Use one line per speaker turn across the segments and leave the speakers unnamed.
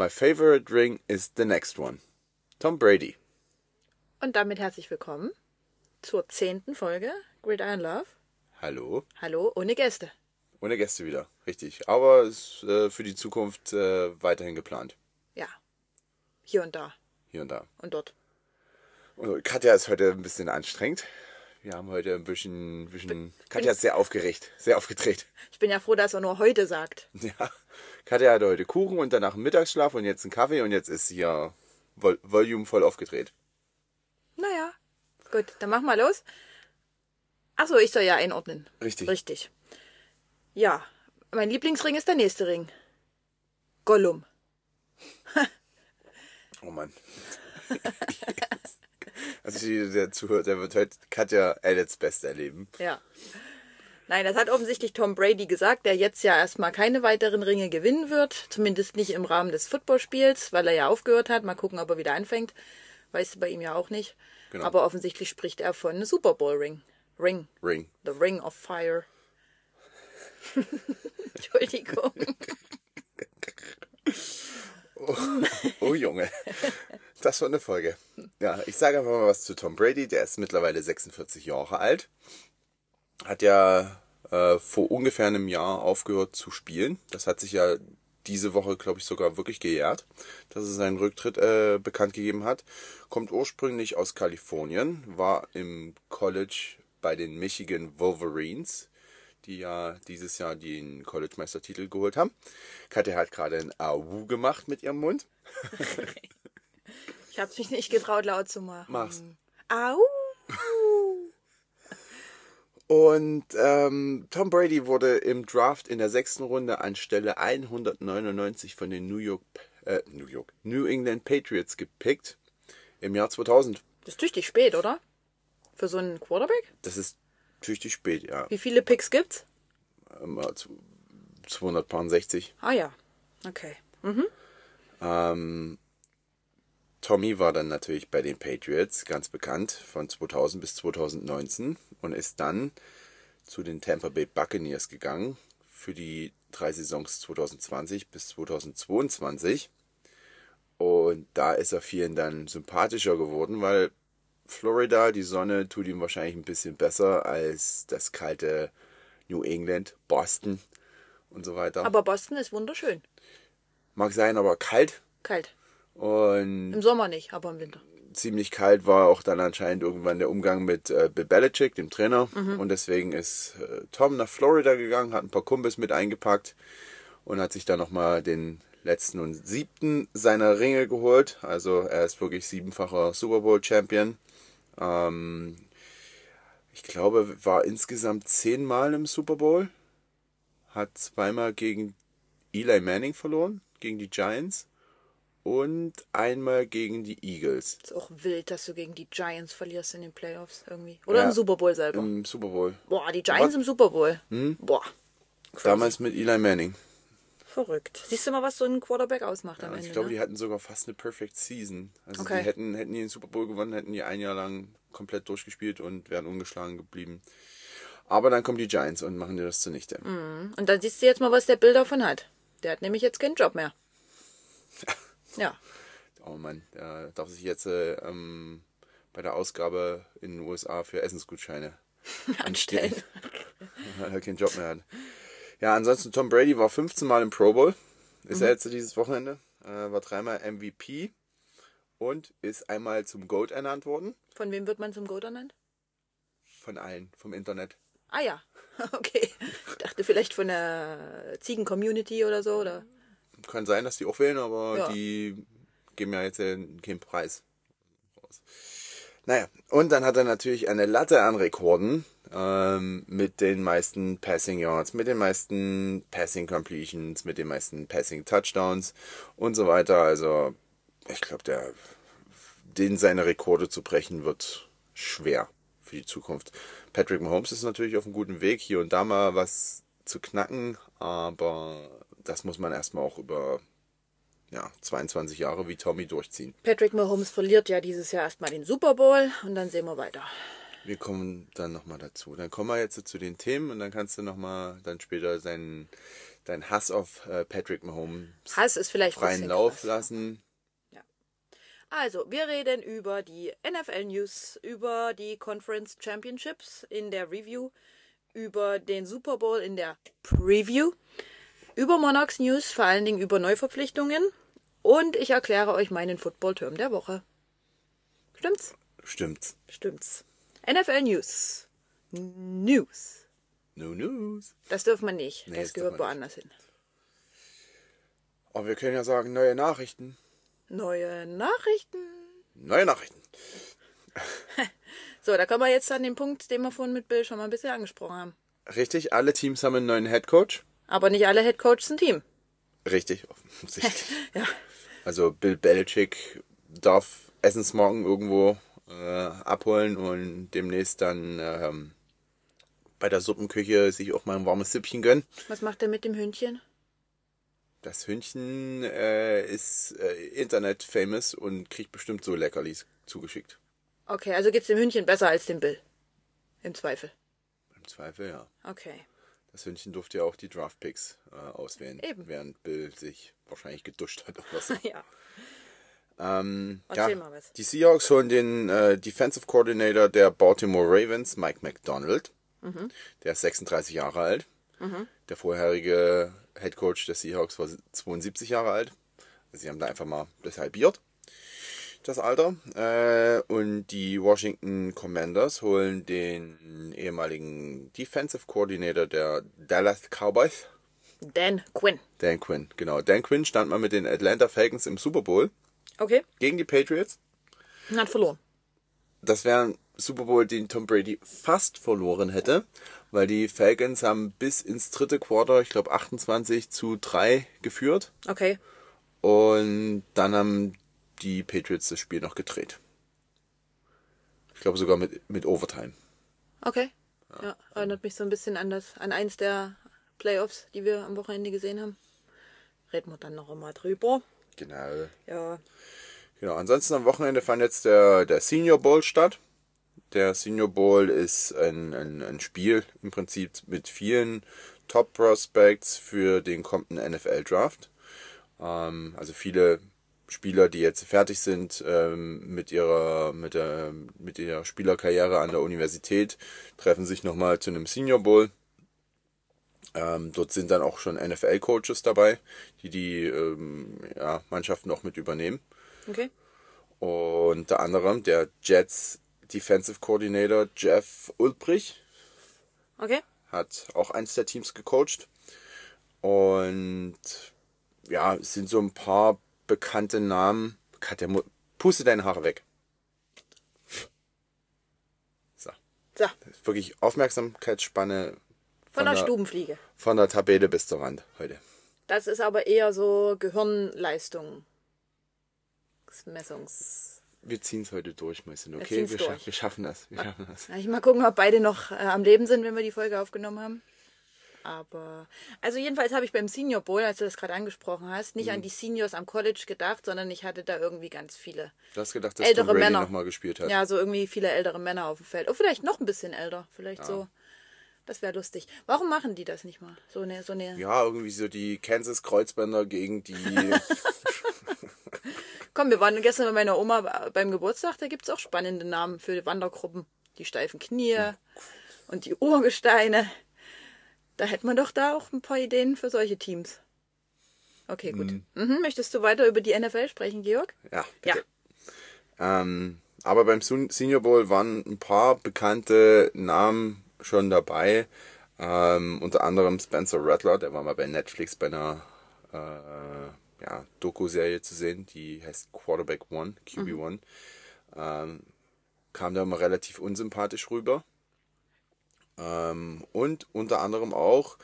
My favorite ring is the next one. Tom Brady.
Und damit herzlich willkommen zur zehnten Folge Gridiron Love.
Hallo.
Hallo, ohne Gäste.
Ohne Gäste wieder, richtig. Aber ist äh, für die Zukunft äh, weiterhin geplant.
Ja. Hier und da
Hier und da.
und dort.
Und Katja ist heute ein bisschen anstrengend. Wir haben heute ein bisschen, bisschen Katja ist sehr aufgeregt, sehr aufgedreht.
Ich bin ja froh, dass er nur heute sagt.
Ja. Katja hatte heute Kuchen und danach einen Mittagsschlaf und jetzt einen Kaffee und jetzt ist sie ja Vol Volume voll aufgedreht.
Naja, gut, dann mach mal los. Achso, ich soll ja einordnen.
Richtig.
Richtig. Ja, mein Lieblingsring ist der nächste Ring. Gollum.
Oh Mann. also der zuhört, der wird heute Katja Edits Best erleben.
Ja. Nein, das hat offensichtlich Tom Brady gesagt, der jetzt ja erstmal keine weiteren Ringe gewinnen wird. Zumindest nicht im Rahmen des Footballspiels, weil er ja aufgehört hat. Mal gucken, ob er wieder anfängt. Weißt du bei ihm ja auch nicht.
Genau.
Aber offensichtlich spricht er von einem Super Bowl Ring. Ring.
Ring.
The Ring of Fire. Entschuldigung.
Oh Junge. Das war eine Folge. Ja, ich sage einfach mal was zu Tom Brady. Der ist mittlerweile 46 Jahre alt. Hat ja äh, vor ungefähr einem Jahr aufgehört zu spielen. Das hat sich ja diese Woche, glaube ich, sogar wirklich gejährt, dass er seinen Rücktritt äh, bekannt gegeben hat. Kommt ursprünglich aus Kalifornien, war im College bei den Michigan Wolverines, die ja dieses Jahr den College-Meistertitel geholt haben. Katja hat gerade ein Awu gemacht mit ihrem Mund.
Ich habe mich nicht getraut, laut zu machen.
Mach's.
Au.
Und ähm, Tom Brady wurde im Draft in der sechsten Runde an Stelle 199 von den New York, äh, New York, New England Patriots gepickt im Jahr 2000.
Das ist tüchtig spät, oder? Für so einen Quarterback?
Das ist tüchtig spät, ja.
Wie viele Picks gibt's?
Ähm, äh, zu- 260.
Ah ja. Okay.
Ähm, Tommy war dann natürlich bei den Patriots ganz bekannt von 2000 bis 2019 und ist dann zu den Tampa Bay Buccaneers gegangen für die drei Saisons 2020 bis 2022. Und da ist er vielen dann sympathischer geworden, weil Florida, die Sonne tut ihm wahrscheinlich ein bisschen besser als das kalte New England, Boston und so weiter.
Aber Boston ist wunderschön.
Mag sein, aber kalt.
Kalt.
Und
Im Sommer nicht, aber im Winter.
ziemlich kalt war auch dann anscheinend irgendwann der Umgang mit äh, Bill Belichick, dem Trainer. Und deswegen ist äh, Tom nach Florida gegangen, hat ein paar Kumpels mit eingepackt und hat sich dann nochmal den letzten und siebten seiner Ringe geholt. Also er ist wirklich siebenfacher Super Bowl Champion. Ähm, ich glaube, war insgesamt zehnmal im Super Bowl. Hat zweimal gegen Eli Manning verloren, gegen die Giants. Und einmal gegen die Eagles.
Ist auch wild, dass du gegen die Giants verlierst in den Playoffs irgendwie. Oder
Ja,
im Super Bowl selber.
Im Super Bowl.
Boah, die Giants im Super Bowl.
Hm?
Boah.
Damals mit Eli Manning.
Verrückt. Siehst du mal, was so ein Quarterback ausmacht am
Ja,
Ende?
ich glaube,
ne?
die hatten sogar fast eine Perfect Season. Also
Okay.
die hätten, hätten die den Super Bowl gewonnen, hätten die ein Jahr lang komplett durchgespielt und wären ungeschlagen geblieben. Aber dann kommen die Giants und machen dir das zunichte.
Und dann siehst du jetzt mal, was der Bill davon hat. Der hat nämlich jetzt keinen Job mehr. Ja.
Oh Mann, der darf sich jetzt äh, ähm, bei der Ausgabe in den USA für Essensgutscheine
Anstellen.
weil er keinen Job mehr hat. Ja, ansonsten Tom Brady war 15 Mal im Pro Bowl. Ist
Mhm.
er jetzt dieses Wochenende. Äh, war dreimal MVP und ist einmal zum GOAT ernannt worden.
Von wem wird man zum Goat ernannt?
Von allen, vom Internet.
Ah ja. Okay. Ich dachte vielleicht von der Ziegen-Community oder so. Oder?
Kann sein, dass die auch wählen, aber
Ja.
die geben ja jetzt keinen Preis. Naja, und dann hat er natürlich eine Latte an Rekorden ähm, mit den meisten Passing Yards, mit den meisten Passing Completions, mit den meisten Passing Touchdowns und so weiter. Also ich glaube, der den seine Rekorde zu brechen wird schwer für die Zukunft. Patrick Mahomes ist natürlich auf einem guten Weg, hier und da mal was zu knacken, aber das muss man erstmal auch über ja, 22 Jahre wie Tommy durchziehen.
Patrick Mahomes verliert ja dieses Jahr erstmal den Super Bowl und dann sehen wir weiter.
Wir kommen dann nochmal dazu. Dann kommen wir jetzt zu den Themen und dann kannst du nochmal dann später seinen, deinen Hass auf äh, Patrick Mahomes
Hass ist vielleicht
freien Lauf
krass.
lassen.
Also, wir reden über die NFL News, über die Conference Championships in der Review, über den Super Bowl in der Preview, über Monarchs News, vor allen Dingen über Neuverpflichtungen und ich erkläre euch meinen Football-Term der Woche. Stimmt's?
Stimmt's.
Stimmt's. NFL News. News.
No news.
Das dürfen wir nicht.
Nee,
das
das
gehört woanders hin.
Aber wir können ja sagen, neue Nachrichten.
Neue Nachrichten.
Neue Nachrichten.
So, da kommen wir jetzt an den Punkt, den wir vorhin mit Bill schon mal ein bisschen angesprochen haben.
Richtig, alle Teams haben einen neuen Headcoach.
Aber nicht alle Headcoaches ein Team.
Richtig, offensichtlich.
Ja.
Also Bill Belichick darf Essensmorgen irgendwo äh, abholen und demnächst dann ähm, bei der Suppenküche sich auch mal ein warmes Süppchen gönnen.
Was macht er mit dem Hündchen?
Das Hündchen äh, ist äh, Internet-famous und kriegt bestimmt so Leckerlis zugeschickt.
Okay, also geht's dem Hündchen besser als dem Bill. Im Zweifel.
Im Zweifel, ja.
Okay.
Das Hündchen durfte ja auch die Draftpicks äh, auswählen,
Eben.
während Bill sich wahrscheinlich geduscht hat oder so.
Ja.
Ähm,
Erzähl mal was.
Die Seahawks holen den äh, Defensive Coordinator der Baltimore Ravens, Mike McDonald.
Mhm.
Der ist 36 Jahre alt. Der vorherige Head Coach der Seahawks war 72 Jahre alt. Also sie haben da einfach mal das halbiert, das Alter. Äh, und die Washington Commanders holen den ehemaligen Defensive Coordinator der Dallas Cowboys,
Dan Quinn.
Dan Quinn. Genau, Dan Quinn stand mal mit den Atlanta Falcons im Super Bowl
Okay.
gegen die Patriots.
Hat verloren.
das wäre ein Super Bowl, den Tom Brady fast verloren hätte, weil die Falcons haben bis ins dritte Quarter, ich glaube 28 zu 3 geführt
Okay.
und dann haben die Patriots das Spiel noch gedreht. Ich glaube sogar mit, mit Overtime.
Okay. Ja, erinnert mich so ein bisschen an das, an eins der Playoffs, die wir am Wochenende gesehen haben. Reden wir dann noch einmal drüber.
Genau.
Ja.
Genau, ansonsten am Wochenende fand jetzt der, der Senior Bowl statt. Der Senior Bowl ist ein, ein, ein Spiel im Prinzip mit vielen Top Prospects für den kommenden NFL Draft. Ähm, also viele Spieler, die jetzt fertig sind ähm, mit ihrer mit der mit ihrer Spielerkarriere an der Universität, treffen sich nochmal zu einem Senior Bowl. Ähm, dort sind dann auch schon NFL-Coaches dabei, die die ähm, ja, Mannschaften auch mit übernehmen.
Okay.
Und unter anderem der Jets Defensive Coordinator Jeff Ulbrich
Okay.
hat auch eins der Teams gecoacht. Und ja, es sind so ein paar bekannte Namen. Katja, puste deine Haare weg. So.
So,
wirklich Aufmerksamkeitsspanne
von der Stubenfliege.
von der Tabelle bis zur Wand heute.
Das ist aber eher so Gehirnleistung. Messungs.
Wir ziehen es heute durch, Mäuschen. Okay, wir, wir schaffen das. Wir schaffen das.
Ich mal gucken, ob beide noch äh, am Leben sind, wenn wir die Folge aufgenommen haben. Aber, also jedenfalls habe ich beim Senior Bowl, als du das gerade angesprochen hast, nicht
Mhm.
an die Seniors am College gedacht, sondern ich hatte da irgendwie ganz viele.
Du hast gedacht, dass
Ältere
Tom Brady
Männer.
nochmal gespielt hat.
Ja, so irgendwie viele ältere Männer auf dem Feld. Oh, vielleicht noch ein bisschen älter. Vielleicht so. Das wäre lustig. Warum machen die das nicht mal? So eine, so eine.
Ja, irgendwie so die Kansas Kreuzbänder gegen die.
Komm, wir waren gestern bei meiner Oma beim Geburtstag, da gibt es auch spannende Namen für Wandergruppen. Die steifen Knie und die Urgesteine. Da hätte man doch da auch ein paar Ideen für solche Teams. Okay, gut. Mhm. Möchtest du weiter über die NFL sprechen, Georg?
ja,
Ja.
bitte. Ähm, aber beim Senior Bowl waren ein paar bekannte Namen schon dabei. Ähm, unter anderem Spencer Rattler, der war mal bei Netflix bei einer äh, ja, Doku-Serie zu sehen, die heißt Quarterback One, QB One. Ähm, kam da immer relativ unsympathisch rüber. Ähm, und unter anderem auch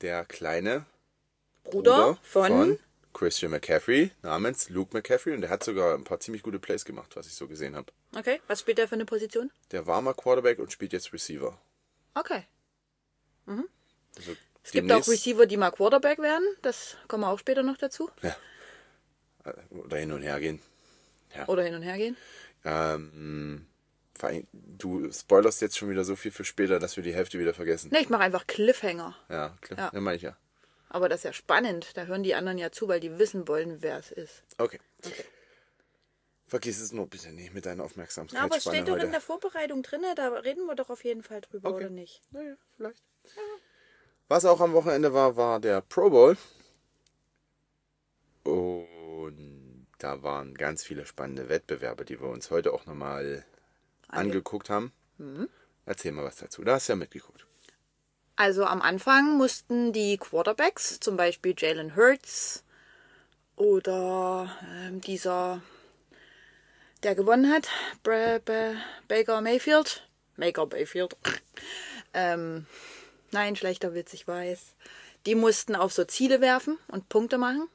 der kleine
Bruder, von,
Christian McCaffrey namens Luke McCaffrey und der hat sogar ein paar ziemlich gute Plays gemacht, was ich so gesehen habe.
Okay, was spielt der für eine Position?
Der war mal Quarterback und spielt jetzt Receiver.
Okay.
Also
Es gibt auch Receiver, die mal Quarterback werden. Das kommen wir auch später noch dazu.
Ja. Oder hin und her gehen.
Oder hin und her gehen.
Ähm, du spoilerst jetzt schon wieder so viel für später, dass wir die Hälfte wieder vergessen.
Ne, ich mache einfach Cliffhanger.
Ja, klar.
Ja.
Ja, meine ich ja.
Aber das ist ja spannend. Da hören die anderen ja zu, weil die wissen wollen, wer es ist.
Okay. Vergiss es nur bitte nicht mit deiner Aufmerksamkeit.
Ja, aber es steht doch in der Vorbereitung drin, da reden wir doch auf jeden Fall drüber,
Okay.
oder nicht?
Naja, vielleicht. Was auch am Wochenende war, war der Pro Bowl. Und da waren ganz viele spannende Wettbewerbe, die wir uns heute auch nochmal angeguckt haben. Erzähl mal was dazu. Da hast du ja mitgeguckt.
Also am Anfang mussten die Quarterbacks, zum Beispiel Jalen Hurts oder ähm, dieser, der gewonnen hat, Bra Ba Baker Mayfield, Baker Mayfield, ähm, nein, schlechter Witz, ich weiß, die mussten auf so Ziele werfen und Punkte machen.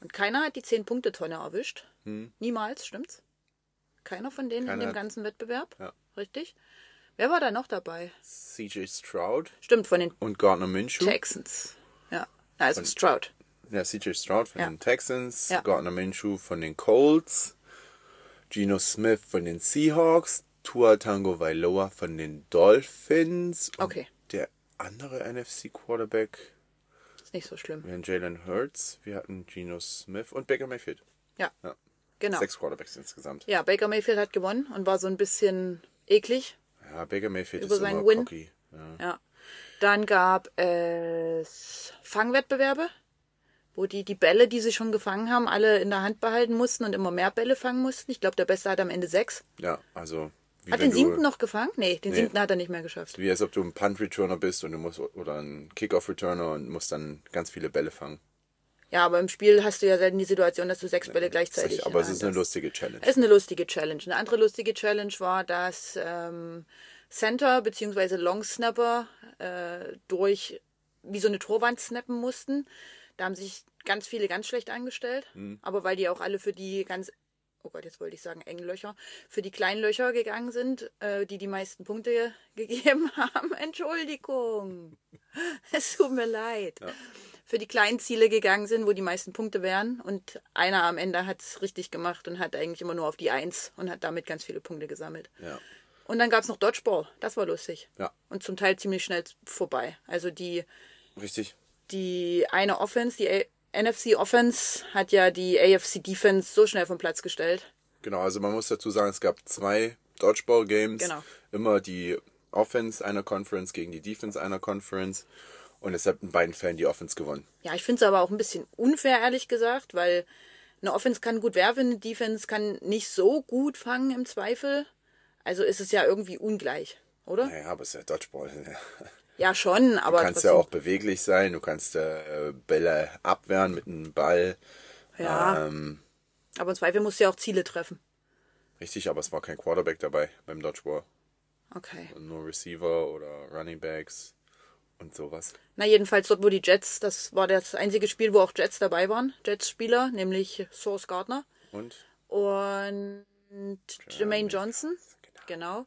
Und keiner hat die 10-Punkte-Tonne erwischt. Niemals, stimmt's? Keiner von denen in
Keiner
dem
hat-
ganzen Wettbewerb.
Ja.
Richtig? Wer war da noch dabei?
CJ Stroud
Stimmt, von den
und Gardner Minshew.
Texans. Ja, also Stroud.
Ja, CJ Stroud von
Ja.
den Texans,
Ja.
Gardner Minshew von den Colts, Geno Smith von den Seahawks, Tua Tango Vailoa von den Dolphins. Und
Okay.
Der andere NFC Quarterback,
Ist nicht so schlimm.
wir hatten Jalen Hurts, wir hatten Geno Smith und Baker Mayfield.
Ja,
Ja.
Genau.
Sechs Quarterbacks insgesamt.
Ja, Baker Mayfield hat gewonnen und war so ein bisschen eklig.
Ja, Baker Mayfield
Über
ist
seinen
immer
Win.
cocky. Ja.
Ja. Dann gab es Fangwettbewerbe, wo die die Bälle, die sie schon gefangen haben, alle in der Hand behalten mussten und immer mehr Bälle fangen mussten. Ich glaube, der Beste hat am Ende sechs.
ja, also wie
Hat den siebten noch gefangen? Nee, den
Nee.
siebten hat er nicht mehr geschafft.
wie als ob du ein Punt Returner bist und du musst oder ein Kickoff Returner und musst dann ganz viele Bälle fangen.
Ja, aber im Spiel hast du ja selten die Situation, dass du sechs Bälle gleichzeitig.
Aber
in
es ist eine
hast.
lustige Challenge.
Es ist eine lustige Challenge. Eine andere lustige Challenge war, dass ähm, Center bzw. Long Snapper äh, durch wie so eine Torwand snappen mussten. Da haben sich ganz viele ganz schlecht angestellt. Aber weil die auch alle für die ganz, oh Gott, jetzt wollte ich sagen Englöcher, für die kleinen Löcher gegangen sind, äh, die die meisten Punkte gegeben haben. Entschuldigung. Es tut mir leid. Für die kleinen Ziele gegangen sind, wo die meisten Punkte wären. Und einer am Ende hat es richtig gemacht und hat eigentlich immer nur auf die Eins und hat damit ganz viele Punkte gesammelt.
Ja.
Und dann gab es noch Dodgeball. Das war lustig.
Ja.
Und zum Teil ziemlich schnell vorbei. Also die,
Richtig.
die eine Offense, die A NFC Offense, hat ja die AFC Defense so schnell vom Platz gestellt.
Genau, also man muss dazu sagen, es gab zwei Dodgeball-Games.
Genau.
Immer die Offense einer Conference gegen die Defense einer Conference. Und es hat in beiden Fällen die Offense gewonnen.
Ja, ich finde es aber auch ein bisschen unfair, ehrlich gesagt, weil eine Offense kann gut werfen, eine Defense kann nicht so gut fangen im Zweifel. Also ist es ja irgendwie ungleich, oder?
Naja, aber es ist ja Dodgeball.
Ja, schon, aber
Du kannst ja auch beweglich sein, du kannst äh, Bälle abwehren mit einem Ball.
Ja,
Ähm,
aber im Zweifel musst du ja auch Ziele treffen.
richtig, aber es war kein Quarterback dabei beim Dodgeball.
Okay.
Nur Receiver oder Running Backs und sowas.
Na, jedenfalls dort, wo die Jets, das war das einzige Spiel, wo auch Jets dabei waren. Jets-Spieler, nämlich Source Gardner
Und
und Jermaine Johnson. Genau.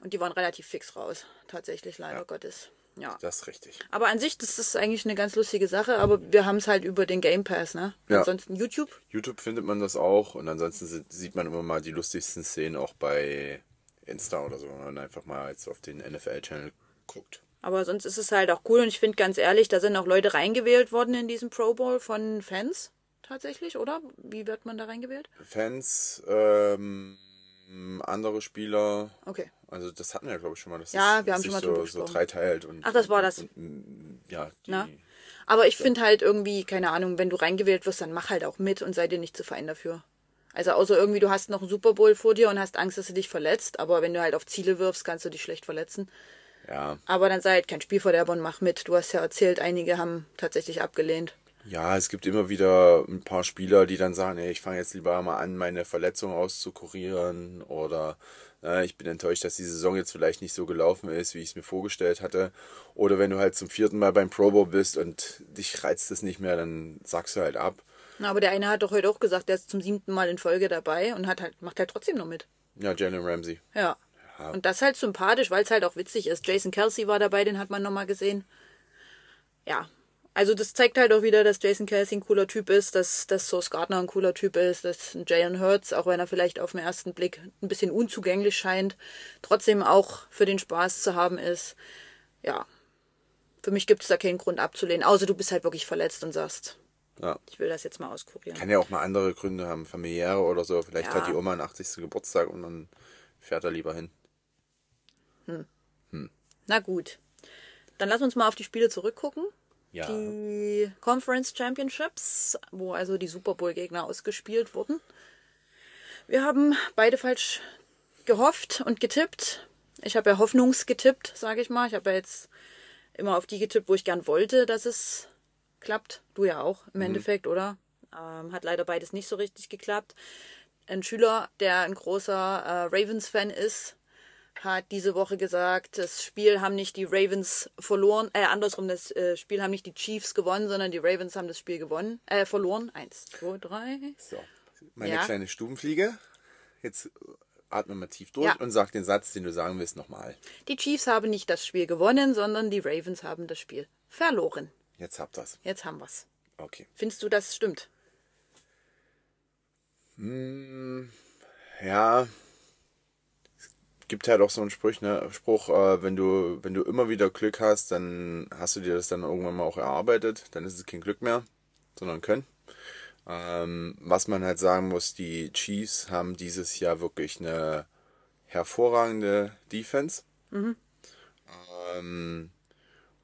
Und die waren relativ fix raus. Tatsächlich, leider Gottes. Ja.
das ist richtig.
Aber an sich, das ist eigentlich eine ganz lustige Sache, aber wir haben es halt über den Game Pass, ne?
Ja.
Ansonsten YouTube.
YouTube findet man das auch und ansonsten si- sieht man immer mal die lustigsten Szenen auch bei Insta oder so, wenn man einfach mal jetzt auf den NFL-Channel guckt.
Aber sonst ist es halt auch cool und ich finde ganz ehrlich, da sind auch Leute reingewählt worden in diesen Pro Bowl von Fans. Tatsächlich, oder? Wie wird man da reingewählt?
Fans, ähm, andere Spieler,
Okay.
also das hatten wir ja glaube ich schon mal. Das
Ja, wir haben schon mal
so, so dreiteilt und
Ach, das war das.
Und, und, ja, die?
Aber ich finde halt irgendwie, keine Ahnung, wenn du reingewählt wirst, dann mach halt auch mit und sei dir nicht zu fein dafür. Also außer irgendwie, du hast noch einen Super Bowl vor dir und hast Angst, dass du dich verletzt, aber wenn du halt auf Ziele wirfst, kannst du dich schlecht verletzen.
Ja,
Aber dann sei halt kein Spielverderber und mach mit. Du hast ja erzählt, einige haben tatsächlich abgelehnt.
Ja, es gibt immer wieder ein paar Spieler, die dann sagen, ey, ich fange jetzt lieber mal an, meine Verletzung auszukurieren oder äh, ich bin enttäuscht, dass die Saison jetzt vielleicht nicht so gelaufen ist, wie ich es mir vorgestellt hatte. Oder wenn du halt zum vierten Mal beim Pro Bowl bist und dich reizt es nicht mehr, dann sagst du halt ab.
Na, aber der eine hat doch heute auch gesagt, der ist zum siebten Mal in Folge dabei und hat halt, macht halt trotzdem noch mit.
Ja, Jalen Ramsey.
Ja. Und das halt sympathisch, weil es halt auch witzig ist. Jason Kelsey war dabei, den hat man nochmal gesehen. Ja. Also das zeigt halt auch wieder, dass Jason Kelsey ein cooler Typ ist, dass, dass Source Gardner ein cooler Typ ist, dass Jalen Hurts, auch wenn er vielleicht auf den ersten Blick ein bisschen unzugänglich scheint, trotzdem auch für den Spaß zu haben ist. Ja. Für mich gibt es da keinen Grund abzulehnen, außer du bist halt wirklich verletzt und sagst,
Ja.
ich will das jetzt mal auskurieren.
Kann ja auch mal andere Gründe haben, familiäre oder so. Vielleicht
Ja.
hat die Oma einen 80. Geburtstag und dann fährt er lieber hin.
Na gut. Dann lass uns mal auf die Spiele zurückgucken.
Ja.
Die Conference Championships, wo also die Super Bowl-Gegner ausgespielt wurden. Wir haben beide falsch gehofft und getippt. Ich habe ja hoffnungsgetippt, sage ich mal. Ich habe ja jetzt immer auf die getippt, wo ich gern wollte, dass es klappt. Du ja auch im Endeffekt, oder? Ähm, hat leider beides nicht so richtig geklappt. Ein Schüler, der ein großer äh, Ravens-Fan ist, hat diese Woche gesagt, das Spiel haben nicht die Ravens verloren, äh, andersrum, das äh, Spiel haben nicht die Chiefs gewonnen, sondern die Ravens haben das Spiel gewonnen, äh, verloren. Eins, zwei, drei.
So. Meine
Ja.
kleine Stubenfliege. Jetzt atme mal tief durch
Ja.
und sag den Satz, den du sagen willst, nochmal.
Die Chiefs haben nicht das Spiel gewonnen, sondern die Ravens haben das Spiel verloren.
Jetzt habt ihr's.
Jetzt haben wir's.
Okay.
Findest du, das stimmt?
Ja. Es gibt halt auch so einen Spruch, ne? Spruch äh, wenn du, wenn du immer wieder Glück hast, dann hast du dir das dann irgendwann mal auch erarbeitet. Dann ist es kein Glück mehr, sondern Können. Ähm, was man halt sagen muss, die Chiefs haben dieses Jahr wirklich eine hervorragende Defense. Ähm,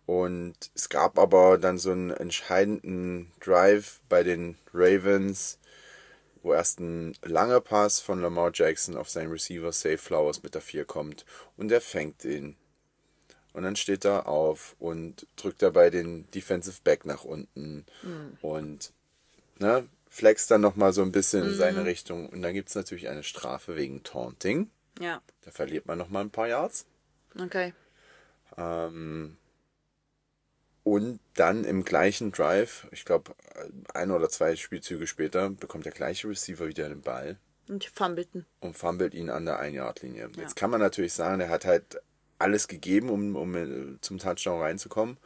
und es gab aber dann so einen entscheidenden Drive bei den Ravens, wo erst ein langer Pass von Lamar Jackson auf seinen Receiver Safe Flowers mit der 4 kommt und er fängt ihn. Und dann steht er auf und drückt dabei den Defensive Back nach unten und ne, flext dann nochmal so ein bisschen in seine Richtung. Und dann gibt es natürlich eine Strafe wegen Taunting.
Ja.
Da verliert man nochmal ein paar Yards.
Okay.
Und dann im gleichen Drive, ich glaube ein oder zwei Spielzüge später, bekommt der gleiche Receiver wieder den Ball
Und die fummelten.
und fummelt ihn an der Ein-Yard-Linie. Jetzt kann man natürlich sagen, er hat halt alles gegeben, um, um äh, zum Touchdown reinzukommen.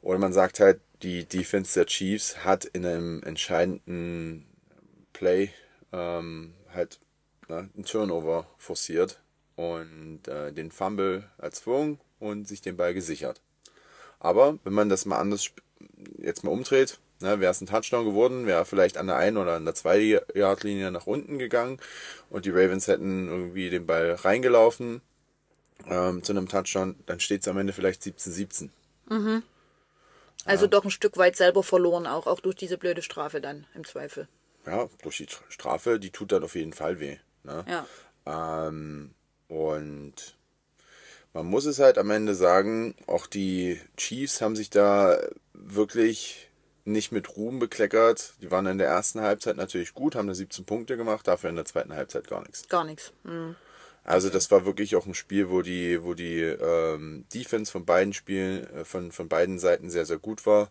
Oder man sagt halt, die Defense der Chiefs hat in einem entscheidenden Play ähm, halt ne, einen Turnover forciert und äh, den Fumble erzwungen und sich den Ball gesichert. Aber wenn man das mal anders jetzt mal umdreht, ne, wäre es ein Touchdown geworden, wäre vielleicht an der einen oder an der zwei Yard Linie nach unten gegangen und die Ravens hätten irgendwie den Ball reingelaufen ähm, zu einem Touchdown, dann steht es am Ende vielleicht 17-17.
Also doch ein Stück weit selber verloren, auch, auch durch diese blöde Strafe dann im Zweifel.
Ja, durch die Tra- Strafe, die tut dann auf jeden Fall weh. Ne?
Ja.
Ähm, und man muss es halt am Ende sagen, auch die Chiefs haben sich da wirklich nicht mit Ruhm bekleckert. Die waren in der ersten Halbzeit natürlich gut, haben da 17 Punkte gemacht, dafür in der zweiten Halbzeit gar nichts.
Gar nichts. Mhm.
Also das war wirklich auch ein Spiel, wo die, wo die ähm, Defense von beiden Spielen, äh, von, von beiden Seiten sehr, sehr gut war.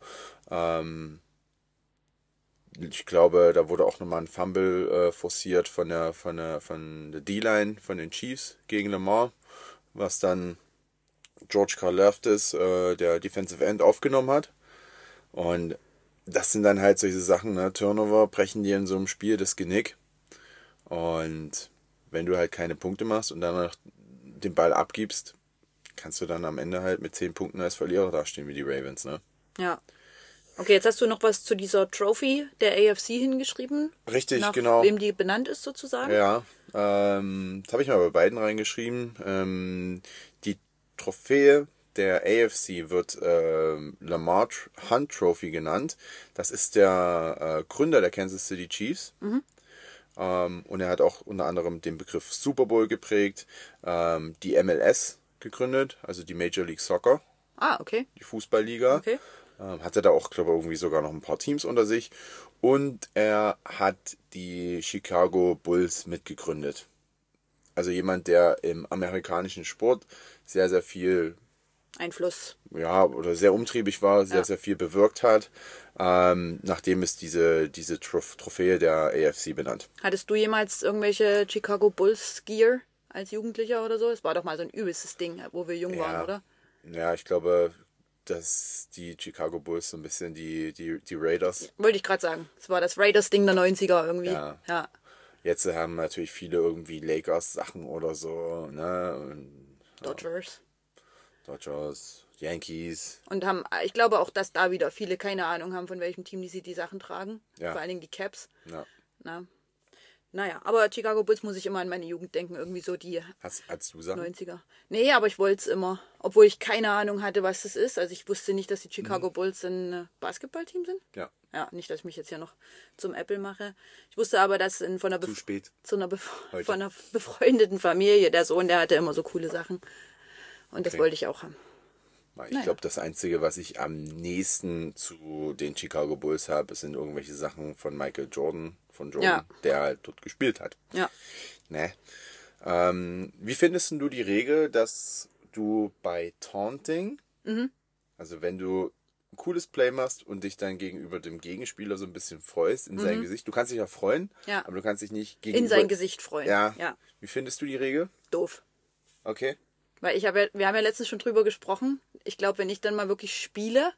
Ähm, ich glaube, da wurde auch nochmal ein Fumble äh, forciert von der, von der, von der D-Line von den Chiefs gegen Lamar, was dann George Karlaftis, äh, der Defensive End, aufgenommen hat. Und das sind dann halt solche Sachen, ne? Turnover brechen dir in so einem Spiel das Genick. Und wenn du halt keine Punkte machst und danach den Ball abgibst, kannst du dann am Ende halt mit 10 Punkten als Verlierer dastehen wie die Ravens, ne?
Ja. Okay, jetzt hast du noch was zu dieser Trophy der AFC hingeschrieben.
Richtig,
nach
genau.
wem die benannt ist sozusagen.
Ja, ähm, das habe ich mal bei beiden reingeschrieben. Ähm, die Trophäe der AFC wird ähm, Lamar Hunt Trophy genannt. Das ist der äh, Gründer der Kansas City Chiefs. Ähm, und er hat auch unter anderem den Begriff Super Bowl geprägt, ähm, die MLS gegründet, also die Major League Soccer,
Ah, okay.
die Fußballliga.
Okay.
Ähm, hatte da auch, glaube ich, irgendwie sogar noch ein paar Teams unter sich. Und er hat die Chicago Bulls mitgegründet. Also jemand, der im amerikanischen Sport sehr, sehr viel,
Einfluss.
ja, oder sehr umtriebig war, sehr,
Ja.
sehr viel bewirkt hat. Ähm, nachdem ist diese, diese Trophäe der AFC benannt.
Hattest du jemals irgendwelche Chicago Bulls Gear als Jugendlicher oder so? Es war doch mal so ein übelstes Ding, wo wir jung waren, oder?
Ja, ich glaube, dass die Chicago Bulls so ein bisschen die, die, die Raiders
Wollte ich gerade sagen. Es war das Raiders-Ding der 90er irgendwie.
Ja.
ja.
Jetzt haben natürlich viele irgendwie Lakers Sachen oder so, ne? Und
Dodgers.
Dodgers, Yankees.
Und haben, ich glaube auch, dass da wieder viele keine Ahnung haben, von welchem Team die sie die Sachen tragen.
Ja.
Vor allen Dingen die Caps.
Ja.
Na. Naja, aber Chicago Bulls muss ich immer an meine Jugend denken, irgendwie so die
Hast, hast du Sachen?
90er. Nee, aber ich wollte es immer. Obwohl ich keine Ahnung hatte, was das ist. Also ich wusste nicht, dass die Chicago Bulls ein äh, Basketballteam sind.
Ja.
Ja, nicht, dass ich mich jetzt hier noch zum Apple mache. Ich wusste aber, dass in, von, einer
Zu spät.
zu einer von einer befreundeten Familie, der Sohn, der hatte immer so coole Sachen. Und das
Okay.
wollte ich auch haben.
Ich
Naja.
glaube, das Einzige, was ich am nächsten zu den Chicago Bulls habe, sind irgendwelche Sachen von Michael Jordan, von Jordan,
Ja.
der halt dort gespielt hat.
Ja.
Ne? Ähm, wie findest du die Regel, dass du bei Taunting,
Mhm.
also wenn du ein cooles Play machst und dich dann gegenüber dem Gegenspieler so ein bisschen freust in sein Gesicht, du kannst dich ja freuen,
Mhm. Ja.
aber du kannst dich nicht gegenüber...
In sein Gesicht freuen.
Ja.
ja.
Wie findest du die Regel?
Doof.
Okay.
Weil ich habe ja, wir haben ja letztens schon drüber gesprochen. Ich glaube, wenn ich dann mal wirklich spiele,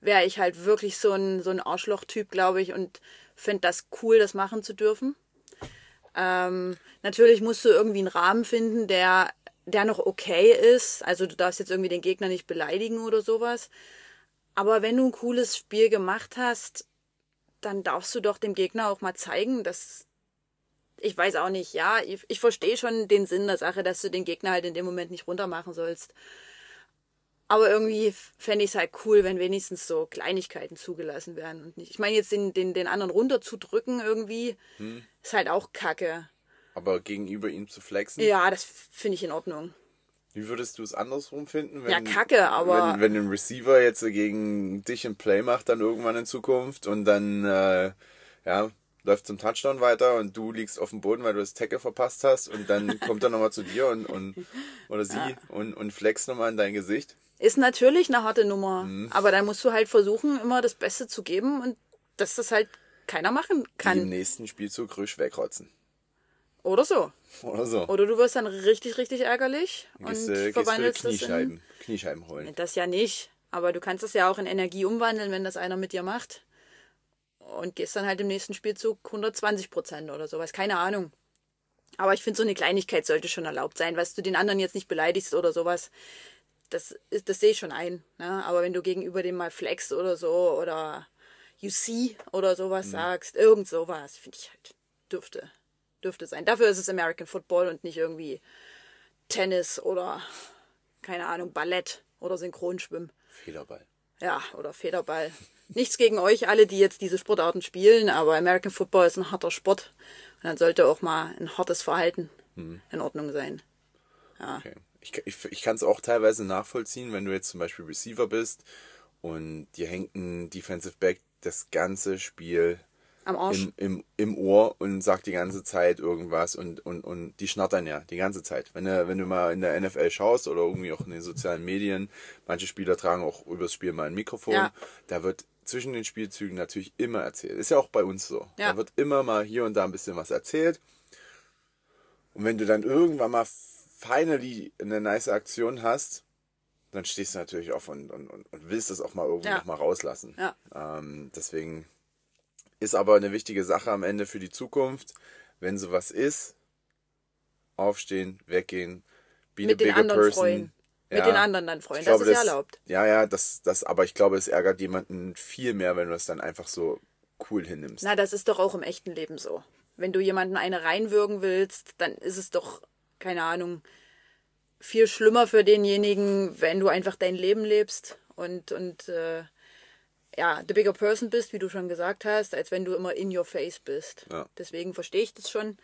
wäre ich halt wirklich so ein, so ein Arschloch-Typ, glaube ich, und fände das cool, das machen zu dürfen. Ähm, natürlich musst du irgendwie einen Rahmen finden, der, der noch okay ist. Also du darfst jetzt irgendwie den Gegner nicht beleidigen oder sowas. Aber wenn du ein cooles Spiel gemacht hast, dann darfst du doch dem Gegner auch mal zeigen, dass ich weiß auch nicht, ja, ich, ich verstehe schon den Sinn der Sache, dass du den Gegner halt in dem Moment nicht runtermachen sollst. Aber irgendwie fände ich es halt cool, wenn wenigstens so Kleinigkeiten zugelassen werden und nicht. Ich meine, jetzt den, den, den anderen runterzudrücken irgendwie, ist halt auch kacke.
Aber gegenüber ihm zu flexen,
Ja, das finde ich in Ordnung.
wie würdest du es andersrum finden? Wenn,
Ja, kacke, aber-
Wenn, wenn ein Receiver jetzt gegen dich ein Play macht, dann irgendwann in Zukunft und dann, äh, ja, läuft zum Touchdown weiter und du liegst auf dem Boden, weil du das Tackle verpasst hast und dann kommt er nochmal zu dir und, und oder sie und, und flext nochmal in dein Gesicht.
Ist natürlich eine harte Nummer,
Mhm.
aber dann musst du halt versuchen, immer das Beste zu geben und dass das halt keiner machen
Die im
kann.
nächsten Spielzug Rüsch wegrotzen.
Oder so.
Oder so.
Oder du wirst dann richtig, richtig ärgerlich und
gehst, äh, gehst für die
verwandelst das in,
Kniescheiben, Kniescheiben holen.
Das ja nicht. Aber du kannst das ja auch in Energie umwandeln, wenn das einer mit dir macht. Und gehst dann halt im nächsten Spielzug 120 Prozent oder sowas. Keine Ahnung. Aber ich finde, so eine Kleinigkeit sollte schon erlaubt sein, was du den anderen jetzt nicht beleidigst oder sowas. Das, ist, das sehe ich schon ein. Ne? Aber wenn du gegenüber dem mal flex oder so oder you see oder sowas sagst, irgend sowas, finde ich halt, dürfte, dürfte sein. Dafür ist es American Football und nicht irgendwie Tennis oder, keine Ahnung, Ballett oder Synchronschwimmen.
Federball.
Ja, oder Federball. Nichts gegen euch alle, die jetzt diese Sportarten spielen, aber American Football ist ein harter Sport. Und dann sollte auch mal ein hartes Verhalten in Ordnung sein.
Okay. Ich, ich, ich kann es auch teilweise nachvollziehen, wenn du jetzt zum Beispiel Receiver bist und dir hängt ein Defensive Back das ganze Spiel
Am Arsch.
im, im, im Ohr und sagt die ganze Zeit irgendwas und, und, und die schnattern ja die ganze Zeit. Wenn du, wenn du mal in der NFL schaust oder irgendwie auch in den sozialen Medien, manche Spieler tragen auch übers Spiel mal ein Mikrofon,
Ja.
da wird zwischen den Spielzügen natürlich immer erzählt. Ist ja auch bei uns so.
Ja.
Da wird immer mal hier und da ein bisschen was erzählt. Und wenn du dann irgendwann mal finally eine nice Aktion hast, dann stehst du natürlich auf und, und, und willst das auch mal irgendwo
Ja.
noch mal rauslassen.
Ja.
Ähm, deswegen ist aber eine wichtige Sache am Ende für die Zukunft. Wenn sowas ist, aufstehen, weggehen, be
Mit
the
den
bigger
anderen
person.
freuen. Mit
Ja.
den anderen dann freuen.
Ich
Das
glaube,
ist ja erlaubt.
Ja, ja, das, das, aber ich glaube, es ärgert jemanden viel mehr, wenn du es dann einfach so cool hinnimmst.
Na, das ist doch auch im echten Leben so. Wenn du jemanden eine reinwürgen willst, dann ist es doch, keine Ahnung, viel schlimmer für denjenigen, wenn du einfach dein Leben lebst und, und äh, ja, the bigger person bist, wie du schon gesagt hast, als wenn du immer in your face bist.
Ja.
Deswegen verstehe ich das schon.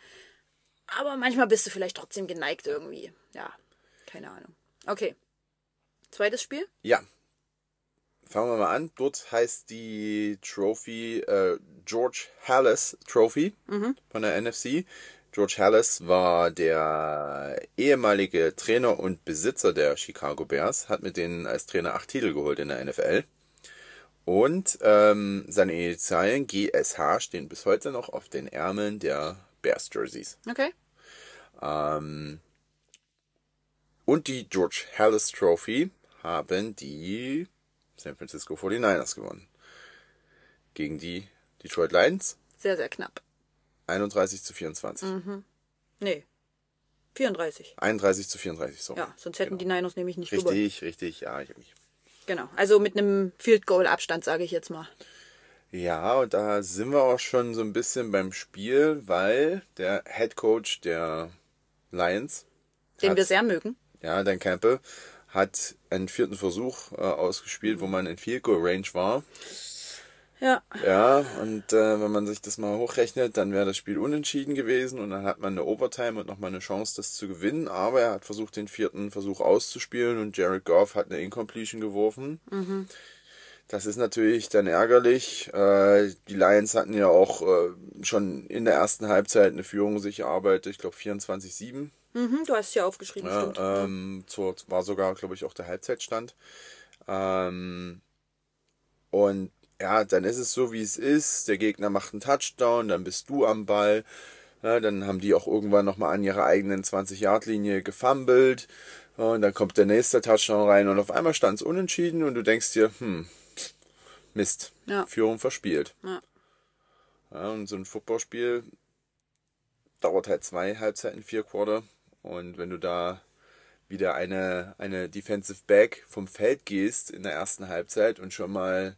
Aber manchmal bist du vielleicht trotzdem geneigt irgendwie. Ja, keine Ahnung. Okay. Zweites Spiel?
Ja. Fangen wir mal an. Dort heißt die Trophy äh, George Hallis Trophy von der NFC. George Hallis war der ehemalige Trainer und Besitzer der Chicago Bears, hat mit denen als Trainer acht Titel geholt in der NFL. Und ähm, seine Initialien GSH stehen bis heute noch auf den Ärmeln der Bears Jerseys.
Okay.
Ähm, und die George Hallis Trophy haben die San Francisco 49ers gewonnen. Gegen die Detroit Lions
Sehr, sehr knapp.
31 zu 24.
Nee. 34.
31 zu 34, so.
Ja, sonst hätten die Niners nämlich nicht
Richtig,
gewonnen.
richtig, ja, ich habe mich
Genau. Also mit einem Field Goal Abstand, sage ich jetzt mal.
Ja, und da sind wir auch schon so ein bisschen beim Spiel, weil der Head Coach der Lions,
Den wir sehr mögen.
Ja, Dan Campbell, hat einen vierten Versuch äh, ausgespielt, wo man in Field Goal Range war.
Ja.
Ja, und äh, wenn man sich das mal hochrechnet, dann wäre das Spiel unentschieden gewesen und dann hat man eine Overtime und nochmal eine Chance, das zu gewinnen. Aber er hat versucht, den vierten Versuch auszuspielen und Jared Goff hat eine Incompletion geworfen. Das ist natürlich dann ärgerlich. Äh, die Lions hatten ja auch äh, schon in der ersten Halbzeit eine Führung sich erarbeitet, ich glaube 24-7.
Mhm, du hast es ja aufgeschrieben,
Ja,
stimmt.
ähm, zur, war sogar, glaube ich, auch der Halbzeitstand. Ähm, und ja, dann ist es so, wie es ist. Der Gegner macht einen Touchdown, dann bist du am Ball. Ja, dann haben die auch irgendwann nochmal an ihrer eigenen 20-Yard-Linie gefummelt. Und dann kommt der nächste Touchdown rein und auf einmal stand es unentschieden und du denkst dir, hm, Mist,
Ja.
Führung verspielt.
Ja.
Ja, und so ein Footballspiel dauert halt zwei Halbzeiten, vier Quarter. Und wenn du da wieder eine, eine Defensive Back vom Feld gehst in der ersten Halbzeit und schon mal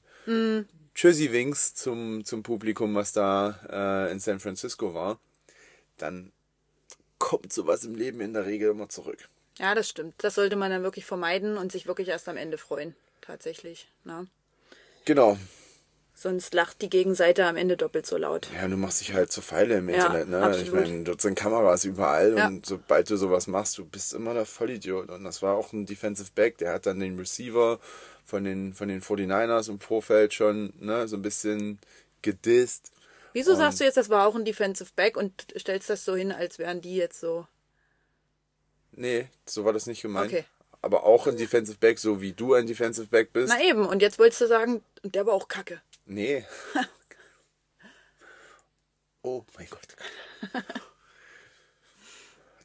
Tschüssi Wings zum, zum Publikum, was da äh, in San Francisco war, dann kommt sowas im Leben in der Regel immer zurück.
Ja, das stimmt. Das sollte man dann wirklich vermeiden und sich wirklich erst am Ende freuen. Tatsächlich. Ne?
Genau.
Sonst lacht die Gegenseite am Ende doppelt so laut.
Ja, du machst dich halt zur Pfeile im
Ja,
Internet, ne? Ich
absolut.
meine, dort sind Kameras überall
Ja.
und sobald du sowas machst, du bist immer der Vollidiot. Und das war auch ein Defensive Back, der hat dann den Receiver von den, von den 49ers im Vorfeld schon, ne, so ein bisschen gedisst.
Wieso sagst du jetzt, das war auch ein Defensive Back und stellst das so hin, als wären die jetzt so.
Nee, so war das nicht gemeint.
Okay.
Aber auch ein Defensive Back, so wie du ein Defensive Back bist.
Na eben, und jetzt wolltest du sagen, und der war auch kacke.
Nee. oh mein Gott.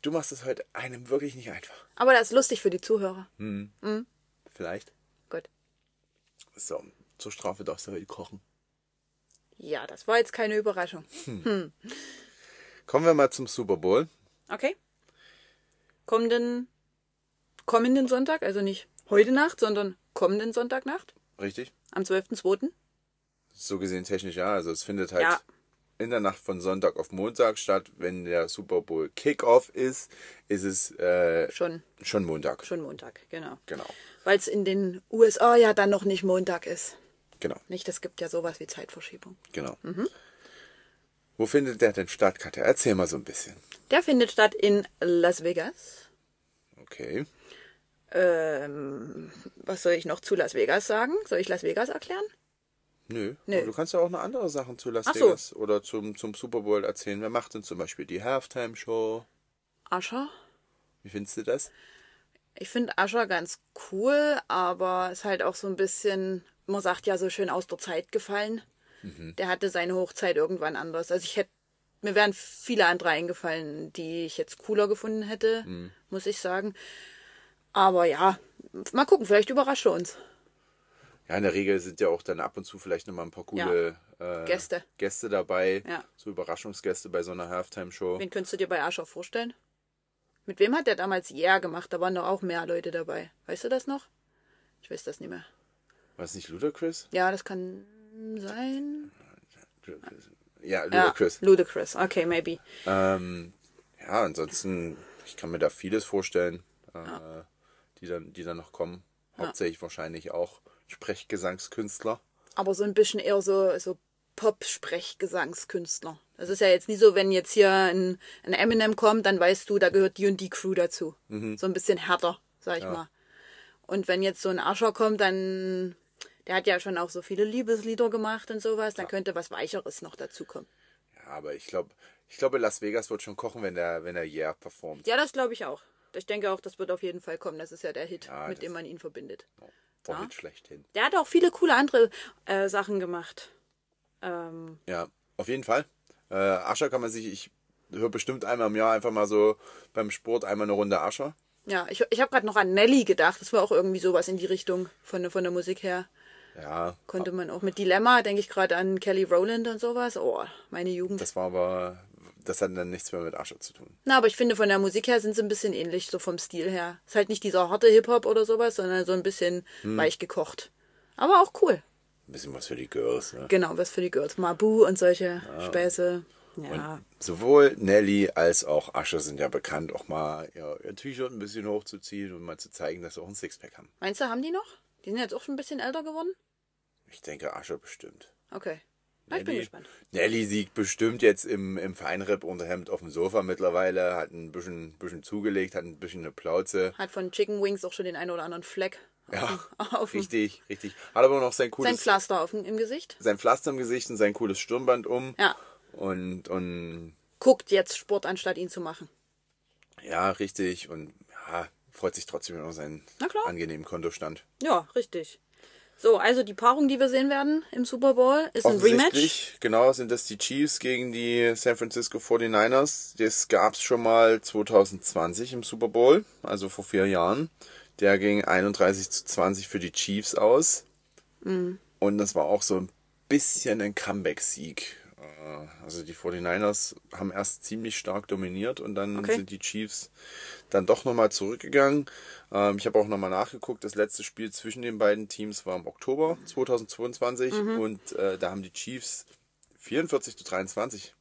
Du machst es heute einem wirklich nicht einfach.
Aber das ist lustig für die Zuhörer.
Vielleicht.
Gut.
So, zur Strafe darfst du heute kochen.
Ja, das war jetzt keine Überraschung.
Kommen wir mal zum Super Bowl.
Okay. Kommenden, kommenden Sonntag, also nicht heute Nacht, sondern kommenden Sonntagnacht,
Richtig?
am 12.02.
So gesehen technisch ja. Also es findet halt
Ja.
in der Nacht von Sonntag auf Montag statt. Wenn der Super Bowl Kickoff ist, ist es äh,
Schon,
schon Montag.
schon Montag, genau.
Genau.
Weil es in den USA ja dann noch nicht Montag ist.
Genau.
Nicht, es gibt ja sowas wie Zeitverschiebung.
Genau. Wo findet der denn statt, Katja? Erzähl mal so ein bisschen.
Der findet statt in Las Vegas.
Okay.
Ähm, was soll ich noch zu Las Vegas sagen? Soll ich Las Vegas erklären?
Nö.
Nö.
Du kannst ja auch noch andere Sachen zu Las
Ach so.
Vegas oder zum, zum Super Bowl erzählen. Wer macht denn zum Beispiel die Halftime-Show?
Ascher?
Wie findest du das?
Ich finde Ascher ganz cool, aber ist halt auch so ein bisschen, man sagt ja so schön aus der Zeit gefallen. Der hatte seine Hochzeit irgendwann anders. Also ich hätte, mir wären viele andere eingefallen, die ich jetzt cooler gefunden hätte, muss ich sagen. Aber ja, mal gucken, vielleicht überrascht er uns.
Ja, in der Regel sind ja auch dann ab und zu vielleicht nochmal ein paar coole äh,
Gäste.
Gäste dabei.
Ja.
So Überraschungsgäste bei so einer Halftime-Show.
Wen könntest du dir bei Ascher vorstellen? Mit wem hat der damals Yeah gemacht? Da waren doch auch mehr Leute dabei. Weißt du das noch? Ich weiß das nicht mehr.
War es nicht Ludacris?
Ja, das kann sein.
Ja,
Ja,
Ludacris.
Ludacris. Okay, maybe.
Ähm, ja, ansonsten, ich kann mir da vieles vorstellen, äh, die, dann, die dann noch kommen. Hauptsächlich wahrscheinlich auch Sprechgesangskünstler.
Aber so ein bisschen eher so, so Pop-Sprechgesangskünstler. Das ist ja jetzt nie so, wenn jetzt hier ein, ein Eminem kommt, dann weißt du, da gehört die und die Crew dazu. So ein bisschen härter, sag ich mal. Und wenn jetzt so ein Ascher kommt, dann, der hat ja schon auch so viele Liebeslieder gemacht und sowas, dann könnte was Weicheres noch dazu kommen.
Ja, aber ich glaube, ich glaube, Las Vegas wird schon kochen, wenn der, wenn er Yeah performt.
Ja, das glaube ich auch. Ich denke auch, das wird auf jeden Fall kommen. Das ist ja der Hit,
Ja,
mit dem man ihn verbindet.
War
Ja.
schlechthin.
Der hat auch viele coole andere äh, Sachen gemacht. Ähm,
Ja, auf jeden Fall. Äh, Ascher kann man sich, ich höre bestimmt einmal im Jahr einfach mal so beim Sport einmal eine Runde Ascher.
ja, ich, ich habe gerade noch an Nelly gedacht. Das war auch irgendwie sowas in die Richtung von, der- von der Musik her.
Ja,
Konnte man auch mit Dilemma, denke ich gerade an Kelly Rowland und sowas. Oh, meine Jugend.
das war aber, das hat dann nichts mehr mit Asche zu tun.
Na, aber ich finde, von der Musik her sind sie ein bisschen ähnlich, so vom Stil her. Ist halt nicht dieser harte Hip-Hop oder sowas, sondern so ein bisschen
Hm.
weich gekocht. Aber auch cool.
Ein bisschen was für die Girls. Ne?
Genau, was für die Girls. Mabu und solche Späße. Ja.
Sowohl Nelly als auch Asche sind ja bekannt, auch mal ihr, ihr T-Shirt ein bisschen hochzuziehen und mal zu zeigen, dass sie auch ein Sixpack haben.
Meinst du, haben die noch? Die sind jetzt auch schon ein bisschen älter geworden?
Ich denke, Asche bestimmt.
Okay. Na, ich bin gespannt.
Nelly siegt bestimmt jetzt im, im Feinripp-Unterhemd auf dem Sofa mittlerweile, hat ein bisschen, bisschen zugelegt, hat ein bisschen eine Plauze.
Hat von Chicken Wings auch schon den einen oder anderen Fleck
Ja,
auf
richtig, richtig. Hat aber noch sein
sein
cooles,
Pflaster auf dem, im Gesicht.
sein Pflaster im Gesicht und sein cooles Stirnband um.
Ja.
Und, und
Guckt jetzt Sport, anstatt ihn zu machen.
ja, richtig. Und ja, freut sich trotzdem über seinen angenehmen Kontostand.
Ja, richtig. So, also die Paarung, die wir sehen werden im Super Bowl, ist ein Rematch.
Genau, sind das die Chiefs gegen die San Francisco 49ers. Das gab's schon mal 2020 im Super Bowl, also vor vier Jahren. Der ging 31 zu 20 für die Chiefs aus.
Mhm.
Und das war auch so ein bisschen ein Comeback-Sieg. Äh, Also die 49ers haben erst ziemlich stark dominiert und dann
Okay.
sind die Chiefs dann doch nochmal zurückgegangen. Ähm, ich habe auch nochmal nachgeguckt, das letzte Spiel zwischen den beiden Teams war im Oktober 2022
Mhm.
und äh, da haben die Chiefs 44 zu 23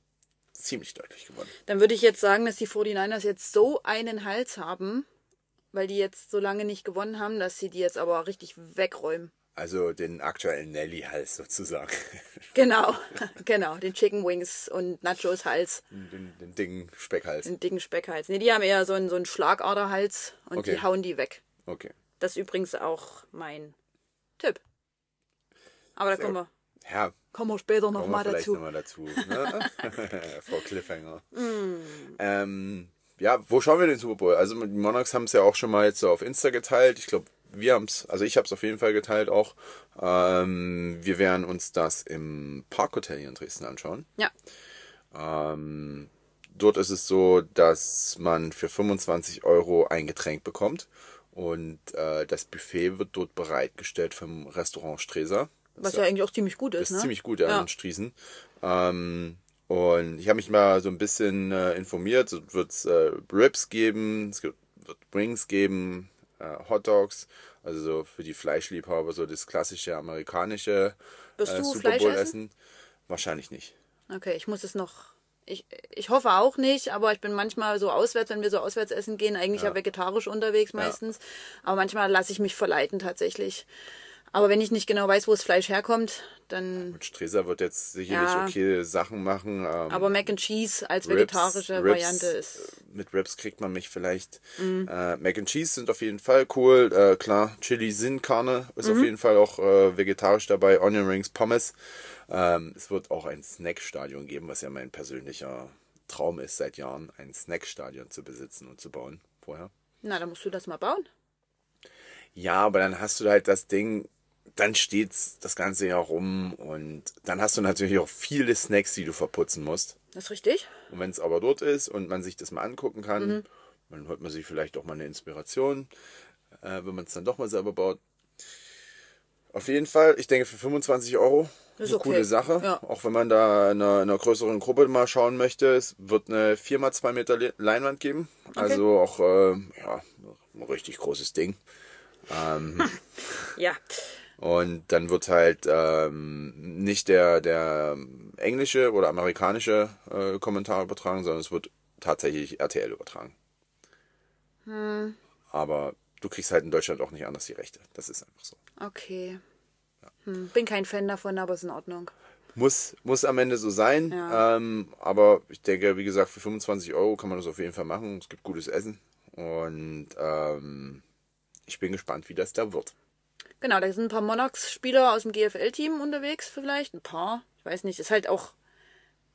ziemlich deutlich gewonnen.
Dann würde ich jetzt sagen, dass die 49ers jetzt so einen Hals haben, weil die jetzt so lange nicht gewonnen haben, dass sie die jetzt aber richtig wegräumen.
Also den aktuellen Nelly-Hals sozusagen.
Genau, genau, den Chicken Wings und Nachos Hals,
den, den dicken Speckhals.
den dicken Speckhals. Nee, die haben eher so einen, so einen Schlagaderhals und
Okay.
die hauen die weg.
Okay.
Das ist übrigens auch mein Tipp. Aber da kommen wir,
Ja,
kommen wir später nochmal
vielleicht
dazu.
nochmal dazu. Ne? Frau Cliffhanger. Ähm, ja, wo schauen wir den Super Bowl? Also die Monarchs haben es ja auch schon mal jetzt so auf Insta geteilt. Ich glaube, wir haben es, also ich habe es auf jeden Fall geteilt auch. Ähm, wir werden uns das im Parkhotel hier in Dresden anschauen.
Ja,
Ähm, dort ist es so, dass man für 25 Euro ein Getränk bekommt. Und äh, das Buffet wird dort bereitgestellt vom Restaurant Streser.
was ja eigentlich auch ziemlich gut ist,
ist
ne?
ziemlich gut, ja,
Ja.
in Striesen. Ähm, und ich habe mich mal so ein bisschen äh, informiert. Es wird äh, Ribs geben, es wird Wings geben, äh, Hot Dogs, also so für die Fleischliebhaber so das klassische amerikanische äh, Super Bowl
essen?
Wahrscheinlich nicht.
Okay, ich muss es noch. Ich, ich hoffe auch nicht, aber ich bin manchmal so auswärts, wenn wir so auswärts essen gehen, eigentlich ja, vegetarisch unterwegs meistens. Aber manchmal lasse ich mich verleiten tatsächlich. Aber wenn ich nicht genau weiß, wo das Fleisch herkommt, dann.
Und Streser wird jetzt sicherlich
Ja.
okay Sachen machen. Ähm,
Aber Mac and Cheese als vegetarische
Ribs,
Variante ist.
äh, Mit Ribs kriegt man mich vielleicht.
Mhm.
Äh, Mac and Cheese sind auf jeden Fall cool. Äh, klar, Chili Sin Carne ist
Mhm.
auf jeden Fall auch äh, vegetarisch dabei. Onion Rings, Pommes. Ähm, es wird auch ein Snackstadion geben, was ja mein persönlicher Traum ist seit Jahren, ein Snackstadion zu besitzen und zu bauen vorher.
Na, dann musst du das mal bauen.
Ja, aber dann hast du halt das Ding, dann steht's das ganze Jahr rum und dann hast du natürlich auch viele Snacks, die du verputzen musst.
Das ist richtig.
Und wenn es aber dort ist und man sich das mal angucken kann,
Mhm.
dann holt man sich vielleicht auch mal eine Inspiration, äh, wenn man es dann doch mal selber baut. Auf jeden Fall, ich denke für 25 Euro
Ist
eine
okay.
coole Sache.
Ja.
Auch wenn man da in einer, in einer größeren Gruppe mal schauen möchte. Es wird eine 4x2 Meter Le- Leinwand geben. Also auch äh, ja, ein richtig großes Ding.
Ja.
Und dann wird halt ähm, nicht der, der englische oder amerikanische äh, Kommentar übertragen, sondern es wird tatsächlich RTL übertragen. Aber du kriegst halt in Deutschland auch nicht anders die Rechte. Das ist einfach so.
Okay. Hm, bin kein Fan davon, aber ist in Ordnung.
Muss, muss am Ende so sein.
Ja.
Ähm, aber ich denke, wie gesagt, für 25 Euro kann man das auf jeden Fall machen. Es gibt gutes Essen. Und ähm, ich bin gespannt, wie das da wird.
Genau, da sind ein paar Monarchs-Spieler aus dem GFL-Team unterwegs, vielleicht. Ein paar. Ich weiß nicht. Ist halt auch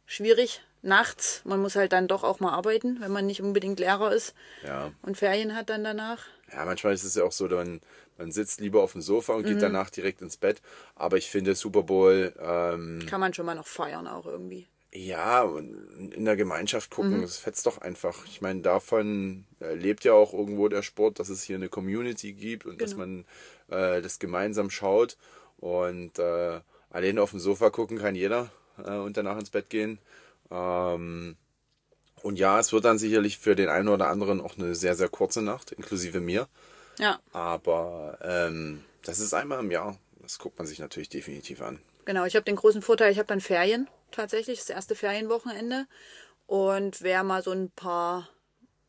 schwierig nachts. Man muss halt dann doch auch mal arbeiten, wenn man nicht unbedingt Lehrer ist
Ja.
und Ferien hat dann danach.
Ja, manchmal ist es ja auch so, man, man sitzt lieber auf dem Sofa und
Mhm.
geht danach direkt ins Bett. Aber ich finde Super Bowl, ähm,
Kann man schon mal noch feiern auch irgendwie.
Ja, in der Gemeinschaft
Mhm.
gucken, das fetzt doch einfach. Ich meine, davon äh, lebt ja auch irgendwo der Sport, dass es hier eine Community gibt und dass
Genau.
man äh, das gemeinsam schaut. Und äh, alleine auf dem Sofa gucken kann jeder äh, und danach ins Bett gehen. Ähm, Und ja, es wird dann sicherlich für den einen oder anderen auch eine sehr, sehr kurze Nacht, inklusive mir.
Ja,
Aber ähm, das ist einmal im Jahr. Das guckt man sich natürlich definitiv an.
genau. Ich habe den großen Vorteil, ich habe dann Ferien tatsächlich, das erste Ferienwochenende. Und wer mal so ein paar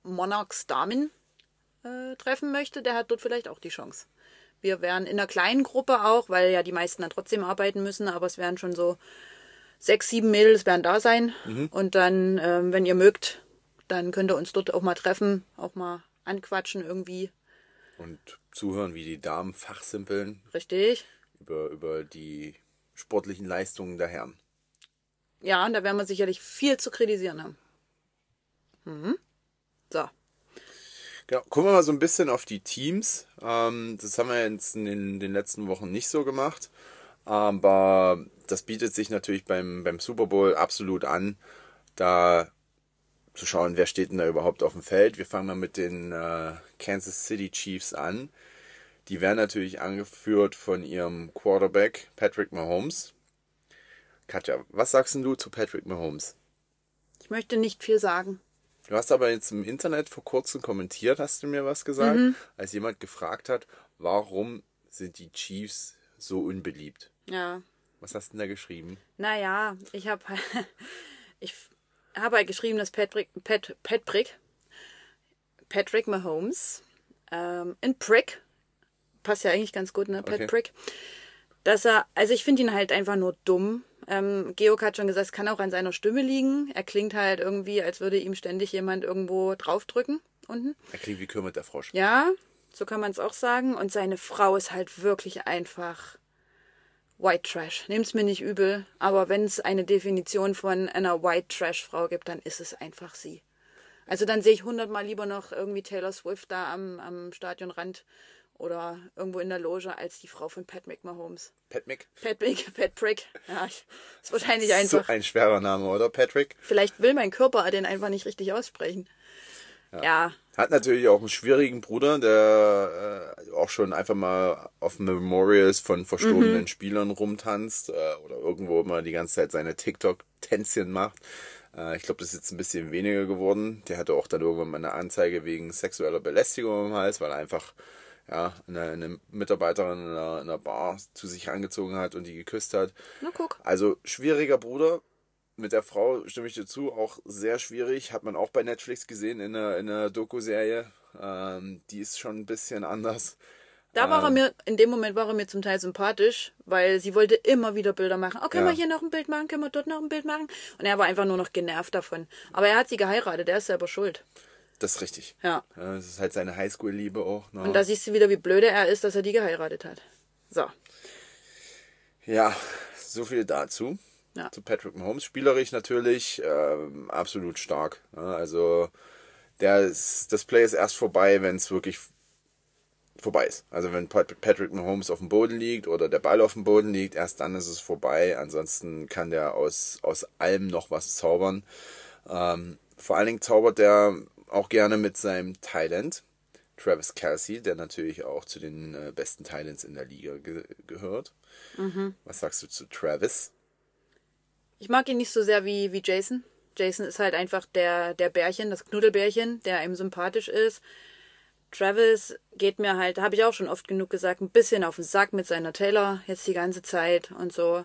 Monarchs-Damen äh, treffen möchte, der hat dort vielleicht auch die Chance. Wir wären in einer kleinen Gruppe auch, weil ja die meisten dann trotzdem arbeiten müssen, aber es werden schon so sechs, sieben Mädels werden da sein. Und dann, ähm, wenn ihr mögt, dann könnt ihr uns dort auch mal treffen, auch mal anquatschen irgendwie.
Und zuhören, wie die Damen fachsimpeln
Richtig.
über, über die sportlichen Leistungen der Herren.
Ja, und da werden wir sicherlich viel zu kritisieren haben. Mhm. So.
Genau. Gucken wir mal so ein bisschen auf die Teams. Ähm, das haben wir jetzt in den, den letzten Wochen nicht so gemacht. Aber das bietet sich natürlich beim, beim Super Bowl absolut an, da zu schauen, wer steht denn da überhaupt auf dem Feld. Wir fangen mal mit den äh, Kansas City Chiefs an. Die werden natürlich angeführt von ihrem Quarterback Patrick Mahomes. Katja, was sagst du zu Patrick Mahomes?
Ich möchte nicht viel sagen.
Du hast aber jetzt im Internet vor kurzem kommentiert, hast du mir was gesagt, als jemand gefragt hat, warum sind die Chiefs so unbeliebt?
Ja.
Was hast du denn da geschrieben?
Naja, ich habe ich habe halt geschrieben, dass Patrick, Pat, Patrick, Patrick Mahomes, ähm, in Prick, passt ja eigentlich ganz gut, ne?
Okay.
Patrick, dass er, also ich finde ihn halt einfach nur dumm. Ähm, Georg hat schon gesagt, es kann auch an seiner Stimme liegen. Er klingt halt irgendwie, als würde ihm ständig jemand irgendwo draufdrücken unten.
Er klingt wie Kermit der Frosch.
Ja, so kann man es auch sagen. Und seine Frau ist halt wirklich einfach White Trash. Nehmt's mir nicht übel, aber wenn es eine Definition von einer White Trash Frau gibt, dann ist es einfach sie. Also dann sehe ich hundertmal lieber noch irgendwie Taylor Swift da am, am Stadionrand oder irgendwo in der Loge als die Frau von Patrick Mahomes.
Patrick?
Patrick, Patrick. Ja, ich- ist wahrscheinlich
So
einfach.
ein schwerer Name, oder Patrick?
Vielleicht will mein Körper den einfach nicht richtig aussprechen. Ja,
Hat natürlich auch einen schwierigen Bruder, der äh, auch schon einfach mal auf Memorials von verstorbenen Spielern rumtanzt äh, oder irgendwo mal die ganze Zeit seine TikTok-Tänzchen macht. Äh, ich glaube, das ist jetzt ein bisschen weniger geworden. Der hatte auch dann irgendwann mal eine Anzeige wegen sexueller Belästigung im Hals, weil er einfach ja, eine, eine Mitarbeiterin in einer, in einer Bar zu sich angezogen hat und die geküsst hat.
na guck.
Also schwieriger Bruder. Mit der Frau stimme ich dir zu, auch sehr schwierig. Hat man auch bei Netflix gesehen in der, in der Doku-Serie. Ähm, die ist schon ein bisschen anders.
Da war er mir, in dem Moment war er mir zum Teil sympathisch, weil sie wollte immer wieder Bilder machen. Oh, können
Ja.
wir hier noch ein Bild machen? Können wir dort noch ein Bild machen? Und er war einfach nur noch genervt davon. Aber er hat sie geheiratet, er ist selber schuld.
Das ist richtig.
Ja.
Ja, das ist halt seine Highschool-Liebe auch. Ne?
Und da siehst du wieder, wie blöde er ist, dass er die geheiratet hat. So.
Ja, so viel dazu.
Ja.
Zu Patrick Mahomes. Spielerisch natürlich ähm, absolut stark. Ja, also der ist, das Play ist erst vorbei, wenn es wirklich vorbei ist. Also wenn Pat- Patrick Mahomes auf dem Boden liegt oder der Ball auf dem Boden liegt, erst dann ist es vorbei. Ansonsten kann der aus, aus allem noch was zaubern. Ähm, vor allen Dingen zaubert der auch gerne mit seinem Talent. Travis Kelsey, der natürlich auch zu den äh, besten Talents in der Liga ge gehört. Was sagst du zu Travis?
Ich mag ihn nicht so sehr wie, wie Jason. Jason ist halt einfach der, der Bärchen, das Knuddelbärchen, der ihm sympathisch ist. Travis geht mir halt, habe ich auch schon oft genug gesagt, ein bisschen auf den Sack mit seiner Taylor jetzt die ganze Zeit und so.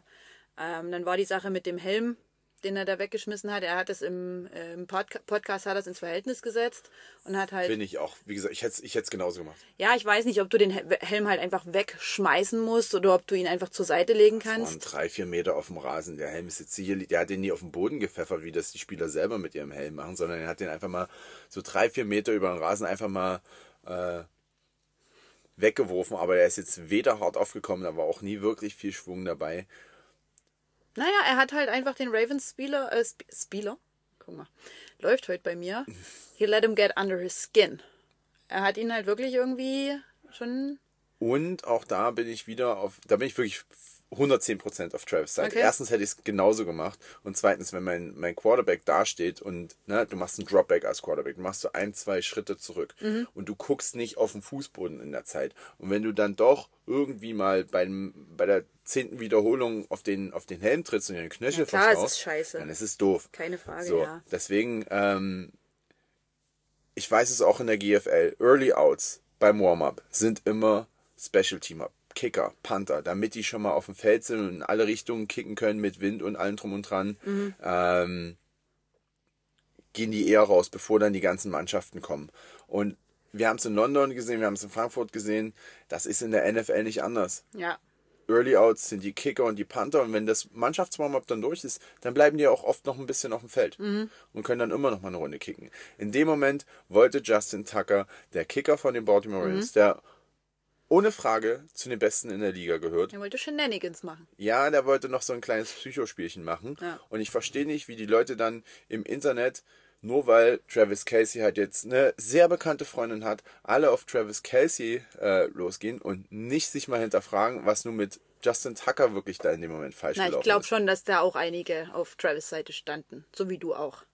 Ähm, dann war die Sache mit dem Helm, den er da weggeschmissen hat. Er hat es im, äh, im Podca Podcast hat es ins Verhältnis gesetzt und hat halt.
Finde ich auch. Wie gesagt, ich hätte es ich hätt's genauso gemacht.
Ja, ich weiß nicht, ob du den Hel- Helm halt einfach wegschmeißen musst oder ob du ihn einfach zur Seite legen
Waren
kannst.
drei, vier Meter auf dem Rasen. Der Helm ist jetzt sicherlich, der hat den nie auf den Boden gepfeffert, wie das die Spieler selber mit ihrem Helm machen, sondern er hat den einfach mal so drei, vier Meter über den Rasen einfach mal äh, weggeworfen. Aber er ist jetzt weder hart aufgekommen, da war auch nie wirklich viel Schwung dabei.
Naja, er hat halt einfach den Ravens Spieler, äh, Sp Spieler, guck mal, läuft heute bei mir. He let him get under his skin. Er hat ihn halt wirklich irgendwie schon,
Und auch da bin ich wieder auf, da bin ich wirklich 110% auf Travis Seite.
Okay.
Erstens hätte ich es genauso gemacht und zweitens, wenn mein, mein Quarterback dasteht und ne, du machst einen Dropback als Quarterback, du machst so ein, zwei Schritte zurück
Mhm.
und du guckst nicht auf den Fußboden in der Zeit. Und wenn du dann doch irgendwie mal beim, bei der zehnten Wiederholung auf den, auf den Helm trittst und den Knöchel
Ja, klar,
verstaust,
ist scheiße.
dann ist es doof.
Keine Frage,
So,
ja.
deswegen, ähm, ich weiß es auch in der GFL, Early Outs beim Warm-Up sind immer Special Teamer, Kicker, Panther, damit die schon mal auf dem Feld sind und in alle Richtungen kicken können mit Wind und allem drum und dran.
Mhm.
Ähm, gehen die eher raus, bevor dann die ganzen Mannschaften kommen. Und wir haben es in London gesehen, wir haben es in Frankfurt gesehen, das ist in der NFL nicht anders.
Ja.
Early Outs sind die Kicker und die Panther und wenn das Mannschaftswarm-up dann durch ist, dann bleiben die auch oft noch ein bisschen auf dem Feld und können dann immer noch mal eine Runde kicken. In dem Moment wollte Justin Tucker, der Kicker von den Baltimore Ravens, der ohne Frage zu den Besten in der Liga gehört.
Er wollte Shenanigans machen.
Ja, der wollte noch so ein kleines Psychospielchen machen.
Ja.
Und ich verstehe nicht, wie die Leute dann im Internet, nur weil Travis Casey halt jetzt eine sehr bekannte Freundin hat, alle auf Travis Casey äh, losgehen und nicht sich mal hinterfragen, was nun mit Justin Tucker wirklich da in dem Moment falsch
Na, ich
gelaufen
glaube
ist.
schon, dass da auch einige auf Travis Seite standen. So wie du auch.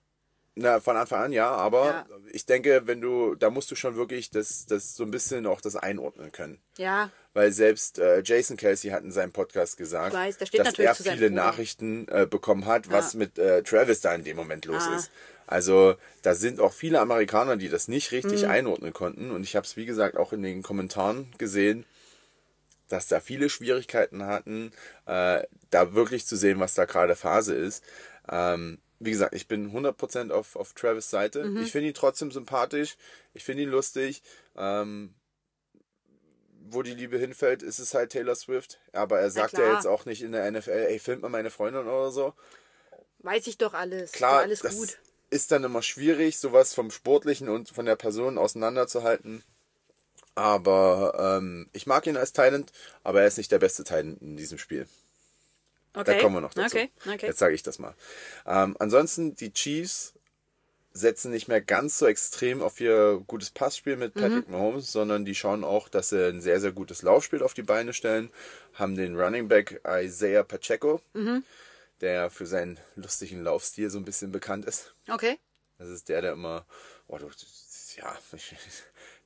Na, von Anfang an ja, aber
Ja.
ich denke, wenn du, da musst du schon wirklich das, das so ein bisschen auch das einordnen können.
Ja,
Weil selbst äh, Jason Kelsey hat in seinem Podcast gesagt,
weiß, da
dass er viele. Nachrichten äh, bekommen hat, was mit äh, Travis da in dem Moment los
Ah.
ist. Also da sind auch viele Amerikaner, die das nicht richtig
Mhm.
einordnen konnten. Und ich habe es, wie gesagt, auch in den Kommentaren gesehen, dass da viele Schwierigkeiten hatten, äh, da wirklich zu sehen, was da gerade Phase ist. Ähm, wie gesagt, ich bin 100% auf, auf Travis Seite.
Mhm.
Ich finde ihn trotzdem sympathisch. Ich finde ihn lustig. Ähm, wo die Liebe hinfällt, ist es halt Taylor Swift. Aber er sagt ja
klar.
jetzt auch nicht in der NFL, ey, filmt mal meine Freundin oder so.
weiß ich doch alles.
Klar,
alles
das
gut.
ist dann immer schwierig, sowas vom Sportlichen und von der Person auseinanderzuhalten. Aber ähm, ich mag ihn als Talent, aber er ist nicht der beste Talent in diesem Spiel.
Okay.
Da kommen wir noch dazu.
Okay, okay.
Jetzt sage ich das mal. Ähm, ansonsten, die Chiefs setzen nicht mehr ganz so extrem auf ihr gutes Passspiel mit Patrick
Mhm.
Mahomes, sondern die schauen auch, dass sie ein sehr, sehr gutes Laufspiel auf die Beine stellen. Haben den Running Back Isaiah Pacheco,
Mhm.
der für seinen lustigen Laufstil so ein bisschen bekannt ist.
Okay.
Das ist der, der immer, oh, du, ja,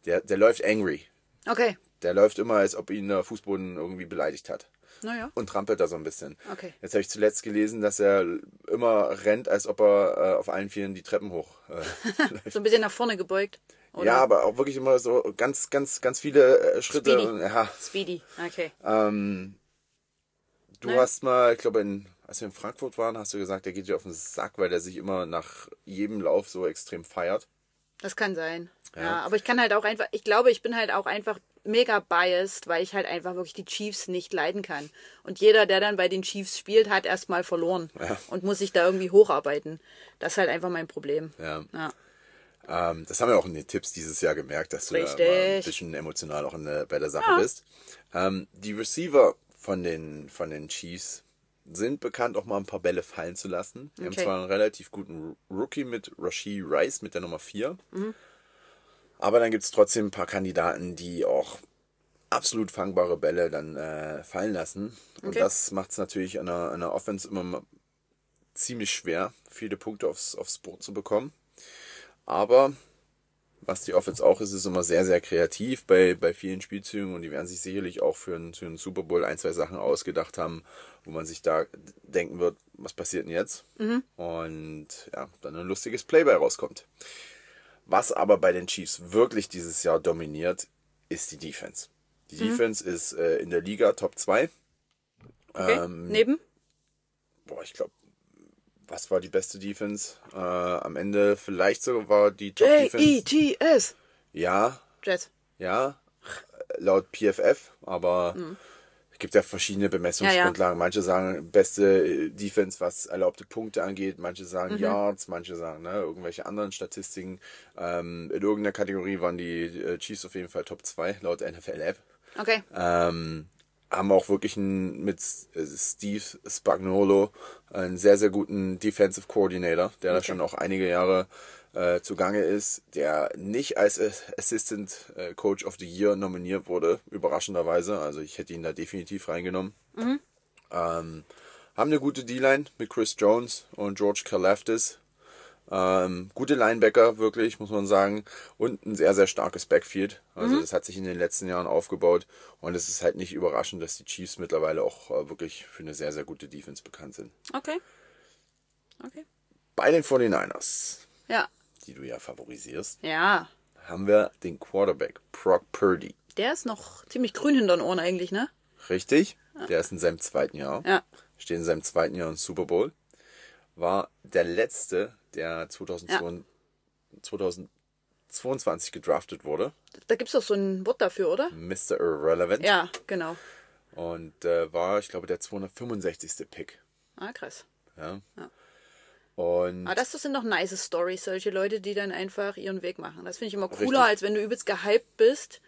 der, der läuft angry.
Okay.
Der läuft immer, als ob ihn der Fußboden irgendwie beleidigt hat
Naja.
und trampelt da so ein bisschen.
Okay.
Jetzt habe ich zuletzt gelesen, dass er immer rennt, als ob er äh, auf allen Vieren die Treppen hoch äh.
So ein bisschen nach vorne gebeugt. Oder?
Ja, aber auch wirklich immer so ganz, ganz, ganz viele äh, Schritte.
Speedy.
Und, ja,
Speedy. Okay.
ähm, du
Naja.
hast mal, ich glaube, in, als wir in Frankfurt waren, hast du gesagt, der geht dir auf den Sack, weil der sich immer nach jedem Lauf so extrem feiert.
Das kann sein.
Ja.
Ja. aber ich kann halt auch einfach, ich glaube, ich bin halt auch einfach mega biased, weil ich halt einfach wirklich die Chiefs nicht leiden kann. Und jeder, der dann bei den Chiefs spielt, hat erstmal verloren und muss sich da irgendwie hocharbeiten. Das ist halt einfach mein Problem.
Ja.
Ja.
Ähm, das haben wir auch in den Tipps dieses Jahr gemerkt, dass du da
Richtig.
ein bisschen emotional auch in der, bei der Sache bist. Ähm, die Receiver von den, von den Chiefs sind bekannt, auch mal ein paar Bälle fallen zu lassen. Haben
Okay.
zwar einen relativ guten Rookie mit Rashi Rice mit der Nummer 4.
Mhm.
Aber dann gibt es trotzdem ein paar Kandidaten, die auch absolut fangbare Bälle dann äh, fallen lassen. Und
Okay.
das macht es natürlich an der, an der Offense immer ziemlich schwer, viele Punkte aufs, aufs Board zu bekommen. Aber was die Offense auch ist, ist immer sehr, sehr kreativ bei, bei vielen Spielzügen und die werden sich sicherlich auch für einen, für einen Super Bowl ein, zwei Sachen ausgedacht haben, wo man sich da denken wird, was passiert denn jetzt? Und ja, dann ein lustiges Play bei rauskommt. Was aber bei den Chiefs wirklich dieses Jahr dominiert, ist die Defense. Die Defense ist äh, in der Liga Top 2.
Okay.
Ähm,
Neben?
Boah, ich glaube, was war die beste Defense? Äh, am Ende vielleicht sogar war die Top Defense.
J-E-T-S.
Ja,
Jets.
ja, laut PFF, aber es gibt ja verschiedene Bemessungsgrundlagen. Manche sagen beste äh, Defense, was erlaubte Punkte angeht, manche sagen Yards, manche sagen ne, irgendwelche anderen Statistiken. Ähm, in irgendeiner Kategorie waren die äh, Chiefs auf jeden Fall Top 2 laut NFL App.
Okay.
Ähm, haben auch wirklich einen, mit äh, Steve Spagnolo einen sehr, sehr guten Defensive Coordinator, der da schon auch einige Jahre äh, zugange ist, der nicht als Assistant äh, Coach of the Year nominiert wurde, überraschenderweise. Also ich hätte ihn da definitiv reingenommen. Ähm, haben eine gute D-Line mit Chris Jones und George Kalafdis. Ähm, gute Linebacker, wirklich, muss man sagen. Und ein sehr, sehr starkes Backfield. Also, das hat sich in den letzten Jahren aufgebaut. Und es ist halt nicht überraschend, dass die Chiefs mittlerweile auch äh, wirklich für eine sehr, sehr gute Defense bekannt sind.
Okay. Okay.
Bei den 49ers,
Ja.
Die du ja favorisierst,
Ja.
haben wir den Quarterback Brock Purdy.
Der ist noch ziemlich grün hinter den Ohren eigentlich, ne?
Richtig? Der ist in seinem zweiten Jahr.
Ja.
Steht in seinem zweiten Jahr im Super Bowl. War der letzte, der 2022, 2022 gedraftet wurde.
Da gibt's doch so ein Wort dafür, oder?
Mr. Irrelevant.
Ja, genau.
Und äh, war, ich glaube, der 265. Pick.
Ah, krass.
Ja. Und
Aber das, das sind noch nice Stories, solche Leute, die dann einfach ihren Weg machen. Das finde ich immer cooler,
Richtig.
als wenn du übelst gehypt bist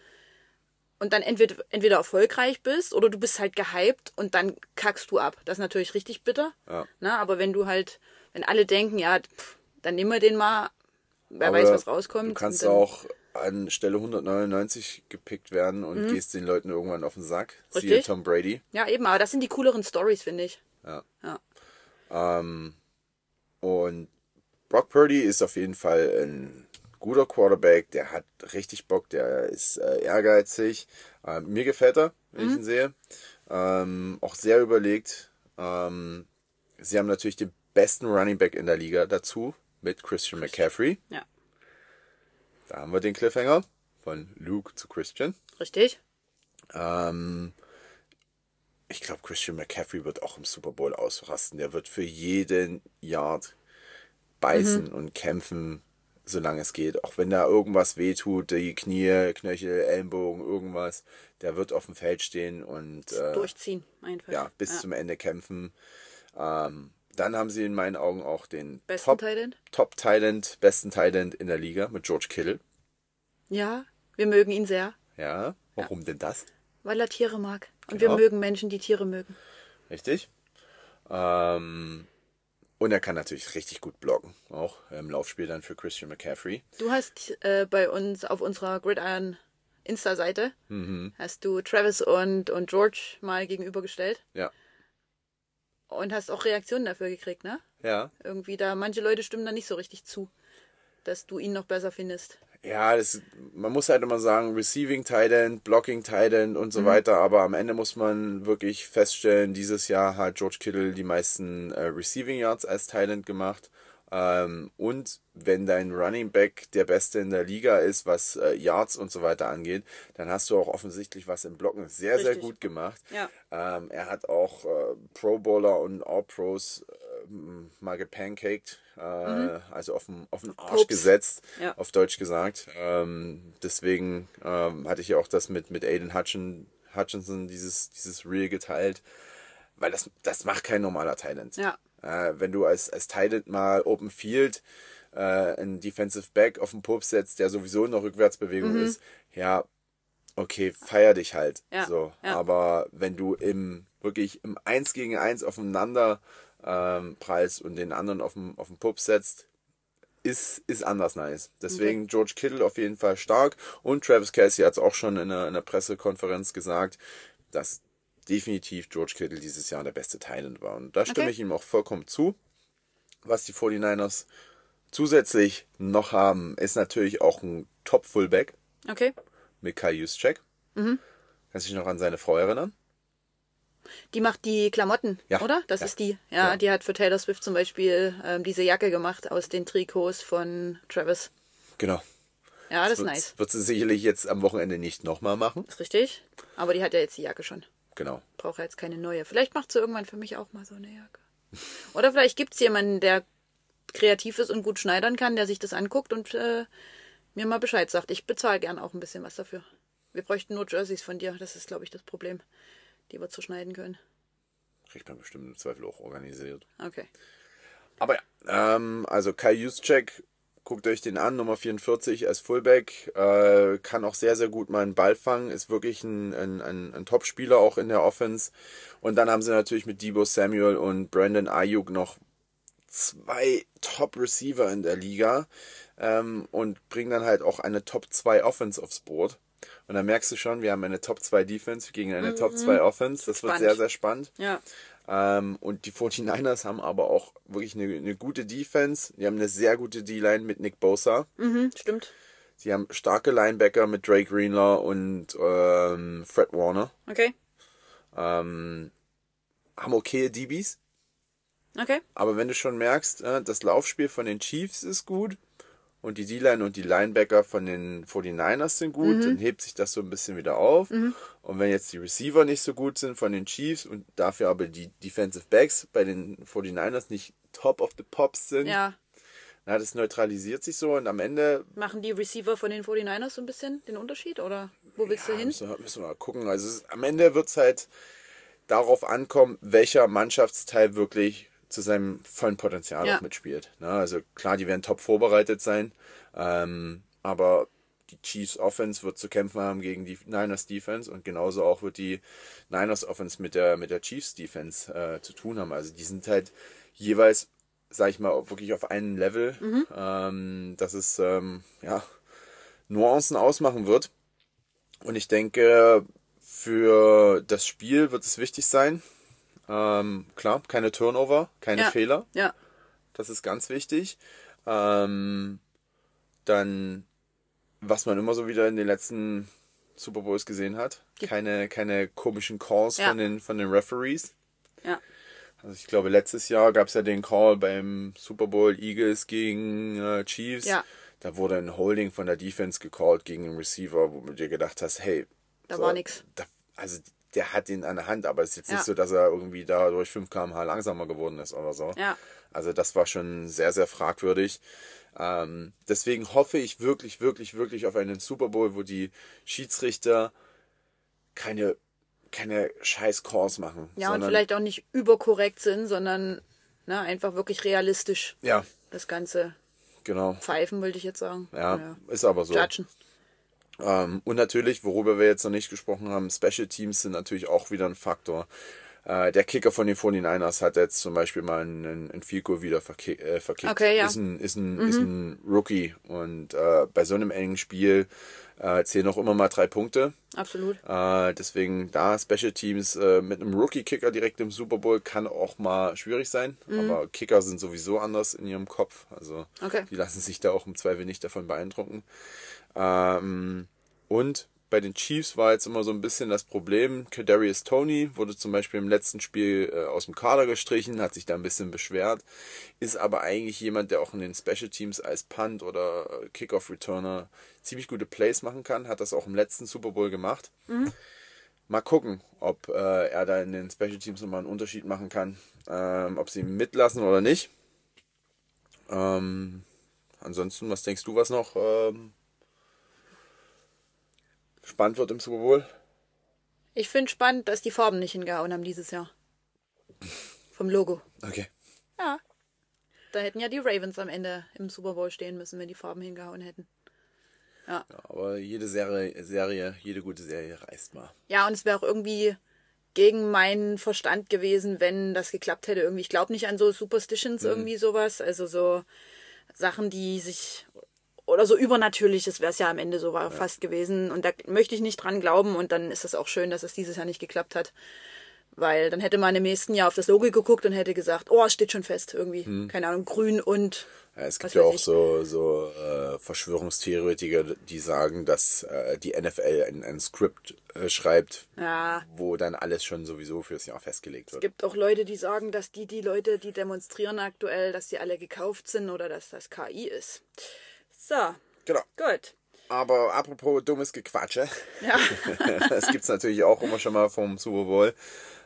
und dann entweder, entweder erfolgreich bist oder du bist halt gehypt und dann kackst du ab. Das ist natürlich richtig bitter.
Ja.
Na, aber wenn du halt, wenn alle denken, ja, pff, dann nehmen wir den mal, wer
aber
weiß, was rauskommt.
Du kannst auch an Stelle 199 gepickt werden und gehst den Leuten irgendwann auf den Sack. Siehe
Mhm. Richtig.
Tom Brady.
Ja, eben, aber das sind die cooleren Stories, finde ich.
Ja.
Ja.
Und Brock Purdy ist auf jeden Fall ein guter Quarterback, der hat richtig Bock, der ist äh, ehrgeizig. Ähm, mir gefällt er, wenn ich ihn sehe. Ähm, auch sehr überlegt. Ähm, sie haben natürlich den besten Running Back in der Liga dazu mit Christian McCaffrey.
Ja,
Da haben wir den Cliffhanger von Luke zu Christian.
richtig.
Ähm, ich glaube, Christian McCaffrey wird auch im Super Bowl ausrasten. Der wird für jeden Yard beißen und kämpfen, solange es geht. Auch wenn da irgendwas wehtut, die Knie, Knöchel, Ellenbogen, irgendwas, der wird auf dem Feld stehen und äh,
Durchziehen, einfach.
ja, bis zum Ende kämpfen. Ähm, dann haben sie in meinen Augen auch den
Besten
Top,
Tight
Top Talent, besten Talent in der Liga mit George Kittle.
Ja, wir mögen ihn sehr,
Ja, warum denn das?
weil er Tiere mag. Und
Genau.
wir mögen Menschen, die Tiere mögen.
Richtig. Ähm, und er kann natürlich richtig gut blocken, auch im Laufspiel dann für Christian McCaffrey.
Du hast äh, bei uns auf unserer Gridiron Insta-Seite
Mhm.
hast du Travis und, und George mal gegenübergestellt
Ja.
und hast auch Reaktionen dafür gekriegt, ne?
Ja.
Irgendwie da, manche Leute stimmen da nicht so richtig zu, dass du ihn noch besser findest.
Ja, das, man muss halt immer sagen, Receiving Tight End, Blocking Tight End und so weiter, aber am Ende muss man wirklich feststellen, dieses Jahr hat George Kittle die meisten äh, Receiving Yards als Tight End gemacht. Ähm, und wenn dein Running Back der Beste in der Liga ist, was äh, Yards und so weiter angeht, dann hast du auch offensichtlich was im Blocken sehr, sehr
Richtig.
gut gemacht.
Ja.
Ähm, er hat auch äh, Pro Bowler und All Pros äh, mal gepancaked, äh, also auf den, auf den Arsch
Pops.
gesetzt,
Ja.
auf Deutsch gesagt. Ähm, deswegen ähm, hatte ich ja auch das mit, mit Aiden Hutchin, Hutchinson, dieses, dieses Reel geteilt, weil das, das macht kein normaler Talent.
Ja.
Äh, wenn du als, als Talent mal Open Field äh, einen Defensive Back auf den Pups setzt, der sowieso in der Rückwärtsbewegung ist, ja, okay, feier dich halt.
Mhm. Ja,
So.
ja.
Aber wenn du im wirklich im 1 gegen 1 aufeinander ähm, preist und den anderen auf den, auf den Pups setzt, ist, ist anders nice. Deswegen George Kittle auf jeden Fall stark und Travis Kelsey hat es auch schon in einer, in einer Pressekonferenz gesagt, dass definitiv George Kittle dieses Jahr der beste Thailand war. Und da stimme
Okay.
ich ihm auch vollkommen zu. Was die 49ers zusätzlich noch haben, ist natürlich auch ein Top-Fullback
Okay.
mit Kai Juszczyk.
Mhm.
Kannst du dich noch an seine Frau erinnern?
Die macht die Klamotten,
Ja,
oder? Das
ja.
ist die. Ja,
Ja.
die hat für Taylor Swift zum Beispiel ähm, diese Jacke gemacht aus den Trikots von Travis.
Genau.
Ja, das ist
Wird,
nice.
wird sie sicherlich jetzt am Wochenende nicht nochmal machen.
Ist richtig. Aber die hat ja jetzt die Jacke schon.
Genau.
Brauche jetzt keine neue. Vielleicht macht sie irgendwann für mich auch mal so eine Jacke. Oder vielleicht gibt es jemanden, der kreativ ist und gut schneidern kann, der sich das anguckt und äh, mir mal Bescheid sagt. Ich bezahle gern auch ein bisschen was dafür. Wir bräuchten nur Jerseys von dir. Das ist, glaube ich, das Problem, die wir zu schneiden können.
Kriegt man bestimmt im Zweifel auch organisiert.
Okay.
Aber ja, ähm, also Kai Juszczyk, guckt euch den an, Nummer 44 als Fullback, äh, kann auch sehr, sehr gut mal einen Ball fangen, ist wirklich ein, ein, ein, ein Top-Spieler auch in der Offense. Und dann haben sie natürlich mit Debo Samuel und Brandon Ayuk noch zwei Top-Receiver in der Liga ähm, und bringen dann halt auch eine Top-2 Offense aufs Board. Und dann merkst du schon, wir haben eine Top-2 Defense gegen eine Top-2 Offense. Das wird
Spannend.
sehr, sehr spannend.
Ja.
Ähm, und die 49ers haben aber auch wirklich eine, eine gute Defense. Die haben eine sehr gute D-Line mit Nick Bosa.
Mhm, stimmt.
Sie haben starke Linebacker mit Drake Greenlaw und ähm, Fred Warner.
Okay.
Ähm, haben okay DBs.
Okay.
Aber wenn du schon merkst, äh, das Laufspiel von den Chiefs ist gut und die D-Line und die Linebacker von den 49ers sind gut, dann hebt sich das so ein bisschen wieder auf. Und wenn jetzt die Receiver nicht so gut sind von den Chiefs und dafür aber die Defensive Backs bei den 49ers nicht top of the pops sind,
Ja.
na, das neutralisiert sich so und am Ende
Machen die Receiver von den 49ers so ein bisschen den Unterschied? Oder wo willst du hin?
Müssen wir, müssen wir mal gucken. Also es, am Ende wird es halt darauf ankommen, welcher Mannschaftsteil wirklich zu seinem vollen Potenzial
Ja.
auch mitspielt. Ne? Also klar, die werden top vorbereitet sein, ähm, aber die Chiefs Offense wird zu kämpfen haben gegen die Niners Defense und genauso auch wird die Niners Offense mit der mit der Chiefs Defense äh, zu tun haben. Also die sind halt jeweils, sag ich mal, wirklich auf einem Level, ähm, dass es ähm, ja Nuancen ausmachen wird. Und ich denke, für das Spiel wird es wichtig sein. Ähm, klar, keine Turnover, keine
Ja.
Fehler.
Ja.
Das ist ganz wichtig. Ähm, dann, was man immer so wieder in den letzten Super Bowls gesehen hat, keine, keine komischen Calls
Ja.
von, den, von den Referees.
Ja.
Also ich glaube, letztes Jahr gab es ja den Call beim Super Bowl Eagles gegen äh, Chiefs.
Ja.
Da wurde ein Holding von der Defense gecallt gegen den Receiver, wo du dir gedacht hast, hey,
Da war nix.
da- Also der hat ihn an der Hand, aber es ist jetzt
Ja.
nicht so, dass er irgendwie da durch 5 km/h langsamer geworden ist oder so.
Ja.
Also das war schon sehr, sehr fragwürdig. Ähm, deswegen hoffe ich wirklich, wirklich, wirklich auf einen Super Bowl, wo die Schiedsrichter keine, keine scheiß Calls machen.
Ja, und vielleicht auch nicht überkorrekt sind, sondern ne, einfach wirklich realistisch
Ja,
das Ganze
genau.
pfeifen, wollte ich jetzt sagen.
Ja, ist aber so.
Judgen.
Ähm, und natürlich, worüber wir jetzt noch nicht gesprochen haben, Special Teams sind natürlich auch wieder ein Faktor. Äh, der Kicker von den 49ers hat jetzt zum Beispiel mal einen, einen Goal wieder verki äh, verkickt.
Okay, ja.
Ist ein, ist ein, ist ein Rookie. Und äh, bei so einem engen Spiel äh, zählen auch immer mal drei Punkte.
Absolut.
Äh, deswegen da Special Teams äh, mit einem Rookie-Kicker direkt im Super Bowl kann auch mal schwierig sein. Aber Kicker sind sowieso anders in ihrem Kopf. Also
Okay.
die lassen sich da auch im Zweifel nicht davon beeindrucken. Ähm, und bei den Chiefs war jetzt immer so ein bisschen das Problem, Kadarius Tony wurde zum Beispiel im letzten Spiel äh, aus dem Kader gestrichen, hat sich da ein bisschen beschwert, ist aber eigentlich jemand, der auch in den Special Teams als Punt oder äh, Kickoff-Returner ziemlich gute Plays machen kann, hat das auch im letzten Super Bowl gemacht. Mal gucken, ob äh, er da in den Special Teams nochmal einen Unterschied machen kann, ähm, ob sie ihn mitlassen oder nicht. Ähm, ansonsten, was denkst du, was noch ähm, spannend wird im Super Bowl?
Ich finde spannend, dass die Farben nicht hingehauen haben dieses Jahr. Vom Logo.
Okay.
Ja. Da hätten ja die Ravens am Ende im Super Bowl stehen müssen, wenn die Farben hingehauen hätten. Ja.
Ja, aber jede Serie, Serie, jede gute Serie reißt mal.
Ja, und es wäre auch irgendwie gegen meinen Verstand gewesen, wenn das geklappt hätte. Irgendwie, ich glaube nicht an so Superstitions, irgendwie sowas. Also so Sachen, die sich oder so übernatürliches wäre es ja am Ende so war fast gewesen. Und da möchte ich nicht dran glauben. Und dann ist es auch schön, dass es dieses Jahr nicht geklappt hat. Weil dann hätte man im nächsten Jahr auf das Logo geguckt und hätte gesagt, oh, es steht schon fest irgendwie. Keine Ahnung, grün und
Ja, es gibt ja auch
ich.
so, so äh, Verschwörungstheoretiker, die sagen, dass äh, die NFL ein, ein Skript äh, schreibt,
ja.
wo dann alles schon sowieso fürs Jahr festgelegt
Es
wird.
gibt auch Leute, die sagen, dass die, die Leute, die demonstrieren aktuell, dass die alle gekauft sind oder dass das KI ist. So,
Genau.
gut.
Aber apropos dummes Gequatsche,
Ja.
das gibt's natürlich auch immer schon mal vom Super Bowl.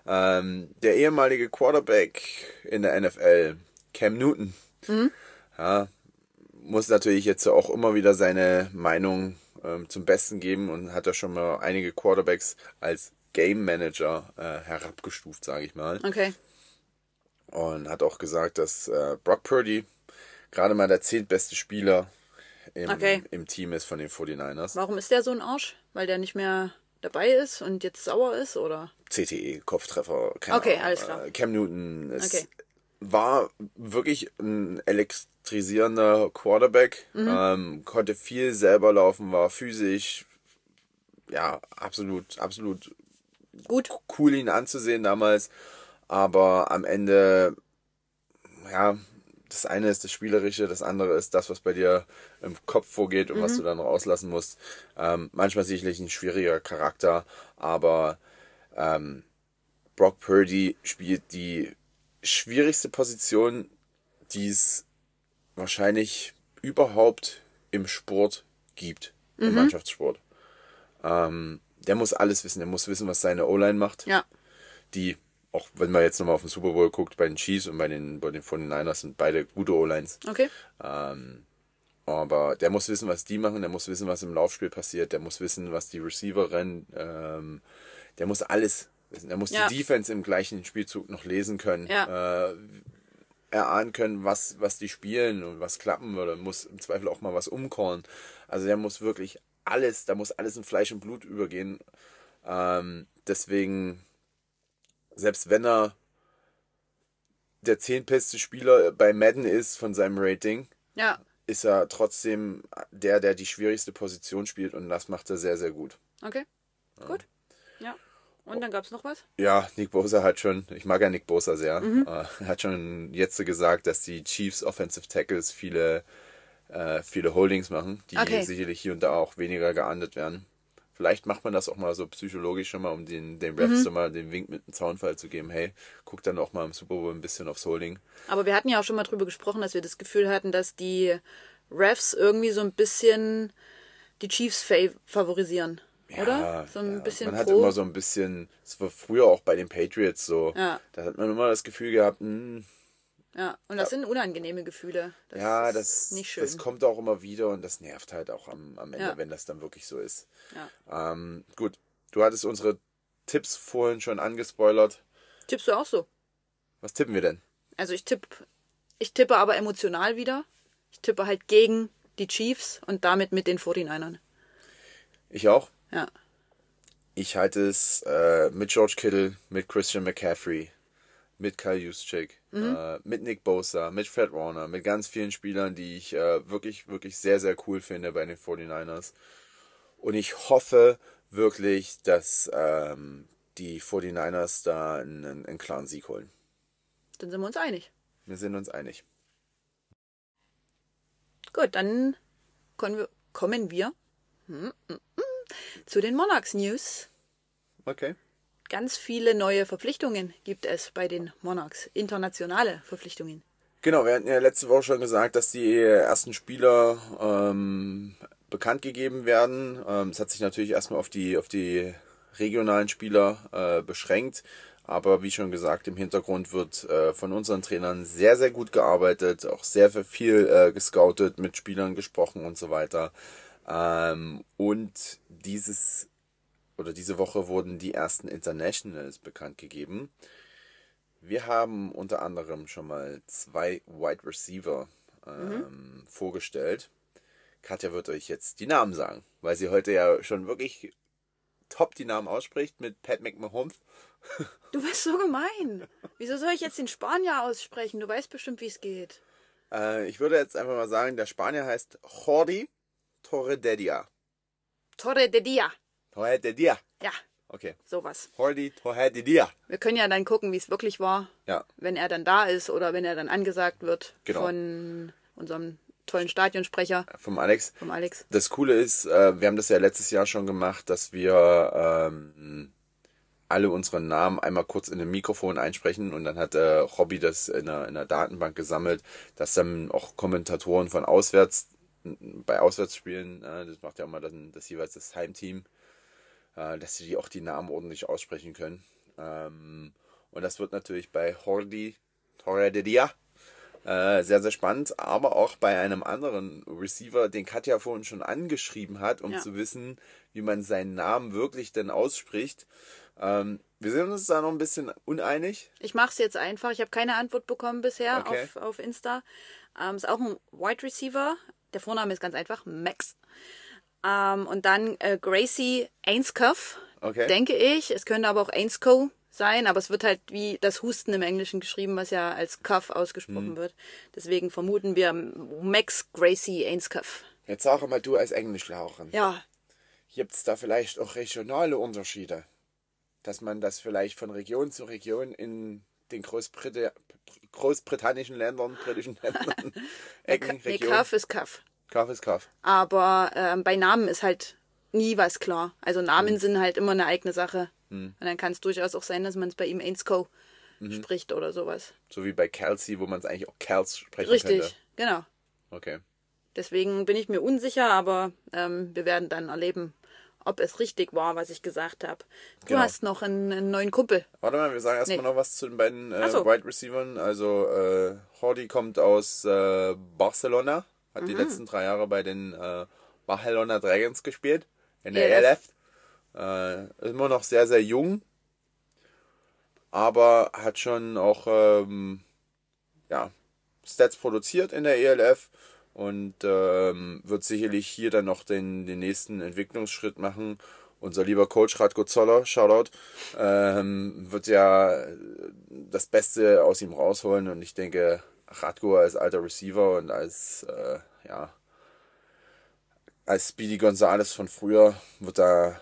Ähm, der ehemalige Quarterback in der NFL, Cam Newton, ja, muss natürlich jetzt auch immer wieder seine Meinung ähm, zum Besten geben und hat da schon mal einige Quarterbacks als Game Manager äh, herabgestuft, sage ich mal.
Okay.
Und hat auch gesagt, dass äh, Brock Purdy gerade mal der zehntbeste Spieler im,
Okay.
im Team ist von den 49ers.
Warum ist der so ein Arsch? Weil der nicht mehr dabei ist und jetzt sauer ist, oder?
CTE, Kopftreffer. Keine
Okay,
Ahnung.
alles klar.
Äh, Cam Newton ist,
Okay.
war wirklich ein elektrisierender Quarterback,
Mhm.
ähm, konnte viel selber laufen, war physisch, ja, absolut, absolut
Gut.
cool ihn anzusehen damals. aber am Ende, ja, das eine ist das Spielerische, das andere ist das, was bei dir im Kopf vorgeht und was du dann rauslassen musst. Ähm, manchmal sicherlich ein schwieriger Charakter, aber ähm, Brock Purdy spielt die schwierigste Position, die es wahrscheinlich überhaupt im Sport gibt, im Mannschaftssport. Ähm, der muss alles wissen. Der muss wissen, was seine O-Line macht.
Ja.
Die, auch wenn man jetzt nochmal auf den Super Bowl guckt, bei den Chiefs und bei den, bei den 49ers sind beide gute O-Lines.
Okay.
Aber der muss wissen, was die machen, der muss wissen, was im Laufspiel passiert, der muss wissen, was die Receiver rennen, ähm, der muss alles wissen. Der muss
Ja.
die Defense im gleichen Spielzug noch lesen können,
Ja.
äh, erahnen können, was, was die spielen und was klappen würde, muss im Zweifel auch mal was umkorn. Also der muss wirklich alles, da muss alles in Fleisch und Blut übergehen. Ähm, deswegen, selbst wenn er der zehntbeste Spieler bei Madden ist von seinem Rating,
Ja.
ist er trotzdem der, der die schwierigste Position spielt und das macht er sehr, sehr gut.
Okay. Gut. Ja. Und dann gab es noch was?
Ja, Nick Bosa hat schon, ich mag ja Nick Bosa sehr, äh, er hat schon jetzt gesagt, dass die Chiefs Offensive Tackles viele, äh, viele Holdings machen, die
Okay.
sicherlich hier und da auch weniger geahndet werden. Vielleicht macht man das auch mal so psychologisch schon mal, um den, den Refs so mal den Wink mit dem Zaunfall zu geben, hey, guck dann auch mal im Super Bowl ein bisschen aufs Holding.
Aber wir hatten ja auch schon mal drüber gesprochen, dass wir das Gefühl hatten, dass die Refs irgendwie so ein bisschen die Chiefs fav favorisieren. Oder? So ein
ja.
bisschen
Man hat
pro.
immer so ein bisschen, es war früher auch bei den Patriots so,
Ja.
da hat man immer das Gefühl gehabt, hm,
ja, und das sind unangenehme Gefühle. Das
ja,
ist
das,
nicht schön.
das kommt auch immer wieder und das nervt halt auch am, am Ende,
Ja.
wenn das dann wirklich so ist.
ja.
Ähm, gut, du hattest unsere Tipps vorhin schon angespoilert.
Tippst du auch so?
Was tippen wir denn?
Also ich tippe, ich tippe aber emotional wieder. Ich tippe halt gegen die Chiefs und damit mit den 49ern.
Ich auch.
Ja.
Ich halte es äh, mit George Kittle, mit Christian McCaffrey, mit Kyle Juszczyk,
Mhm.
äh, mit Nick Bosa, mit Fred Warner, mit ganz vielen Spielern, die ich äh, wirklich, wirklich sehr, sehr cool finde bei den 49ers. Und ich hoffe wirklich, dass ähm, die 49ers da einen, einen klaren Sieg holen.
Dann sind wir uns einig.
Wir sind uns einig.
Gut, dann kommen wir, kommen wir hm, hm, hm, zu den Monarchs News.
Okay.
Ganz viele neue Verpflichtungen gibt es bei den Monarchs. Internationale Verpflichtungen.
Genau, wir hatten ja letzte Woche schon gesagt, dass die ersten Spieler ähm, bekannt gegeben werden. Ähm, es hat sich natürlich erstmal auf die, auf die regionalen Spieler äh, beschränkt. Aber wie schon gesagt, im Hintergrund wird äh, von unseren Trainern sehr, sehr gut gearbeitet, auch sehr für viel äh, gescoutet, mit Spielern gesprochen und so weiter. Ähm, und dieses oder diese Woche wurden die ersten Internationals bekannt gegeben. Wir haben unter anderem schon mal zwei Wide Receiver ähm, vorgestellt. Katja wird euch jetzt die Namen sagen, weil sie heute ja schon wirklich top die Namen ausspricht mit Pat McMahon.
Du bist so gemein. Wieso soll ich jetzt den Spanier aussprechen? Du weißt bestimmt, wie es geht.
Äh, ich würde jetzt einfach mal sagen, der Spanier heißt Jordi Torrededia.
Torre de Dia.
Torrededia.
Ja,
Okay.
sowas.
Jordi Torrededia.
Wir können ja dann gucken, wie es wirklich war,
Ja.
wenn er dann da ist oder wenn er dann angesagt wird
Genau.
von unserem tollen Stadionsprecher,
Vom Alex.
vom Alex.
Das Coole ist, äh, wir haben das ja letztes Jahr schon gemacht, dass wir ähm, alle unsere Namen einmal kurz in ein Mikrofon einsprechen und dann hat äh, Robby das in einer, in einer Datenbank gesammelt, dass dann auch Kommentatoren von auswärts bei Auswärtsspielen, äh, das macht ja immer dann das jeweils das Heimteam, äh, dass sie die auch die Namen ordentlich aussprechen können. Ähm, und das wird natürlich bei Hordi Torrededia äh, sehr, sehr spannend, aber auch bei einem anderen Receiver, den Katja vorhin schon angeschrieben hat, um
Ja.
zu wissen, wie man seinen Namen wirklich denn ausspricht. Ähm, wir sind uns da noch ein bisschen uneinig.
Ich mache es jetzt einfach. Ich habe keine Antwort bekommen bisher
Okay.
auf, auf Insta. Ähm, ist auch ein Wide Receiver. Der Vorname ist ganz einfach, Max. Ähm, und dann äh, Gracie Ainscough,
Okay.
denke ich. Es könnte aber auch Ainscough sein, aber es wird halt wie das Husten im Englischen geschrieben, was ja als Cuff ausgesprochen wird. Deswegen vermuten wir Max Gracie Ainscough.
Jetzt sag mal du als Englischlehrerin.
Ja,
Gibt es da vielleicht auch regionale Unterschiede? Dass man das vielleicht von Region zu Region in den Großbrite großbritannischen Ländern, britischen Ländern, Ecken,
Nee,
Regionen.
Kaff ist Kaff.
Kaff ist Kaff.
Aber ähm, bei Namen ist halt nie was klar. Also Namen
Hm.
sind halt immer eine eigene Sache. Und dann kann es durchaus auch sein, dass man es bei ihm Ainsco
Mhm.
spricht oder sowas.
So wie bei Kelsey, wo man es eigentlich auch Kels sprechen
Richtig,
könnte.
genau.
Okay.
Deswegen bin ich mir unsicher, aber ähm, wir werden dann erleben, ob es richtig war, was ich gesagt habe. Du
Genau.
hast noch einen, einen neuen Kumpel.
Warte mal, wir sagen erstmal
Nee.
noch was zu den beiden äh,
so.
Wide Receivers. Also äh, Hordy kommt aus äh, Barcelona, hat
Mhm.
die letzten drei Jahre bei den äh, Barcelona Dragons gespielt, in der
ELF.
ELF. Äh, ist immer noch sehr, sehr jung, aber hat schon auch ähm, ja, Stats produziert in der ELF und ähm, wird sicherlich hier dann noch den, den nächsten Entwicklungsschritt machen. Unser lieber Coach Radko Zoller, Shoutout, ähm, wird ja das Beste aus ihm rausholen und ich denke, Radko als alter Receiver und als äh, ja als Speedy Gonzales von früher wird da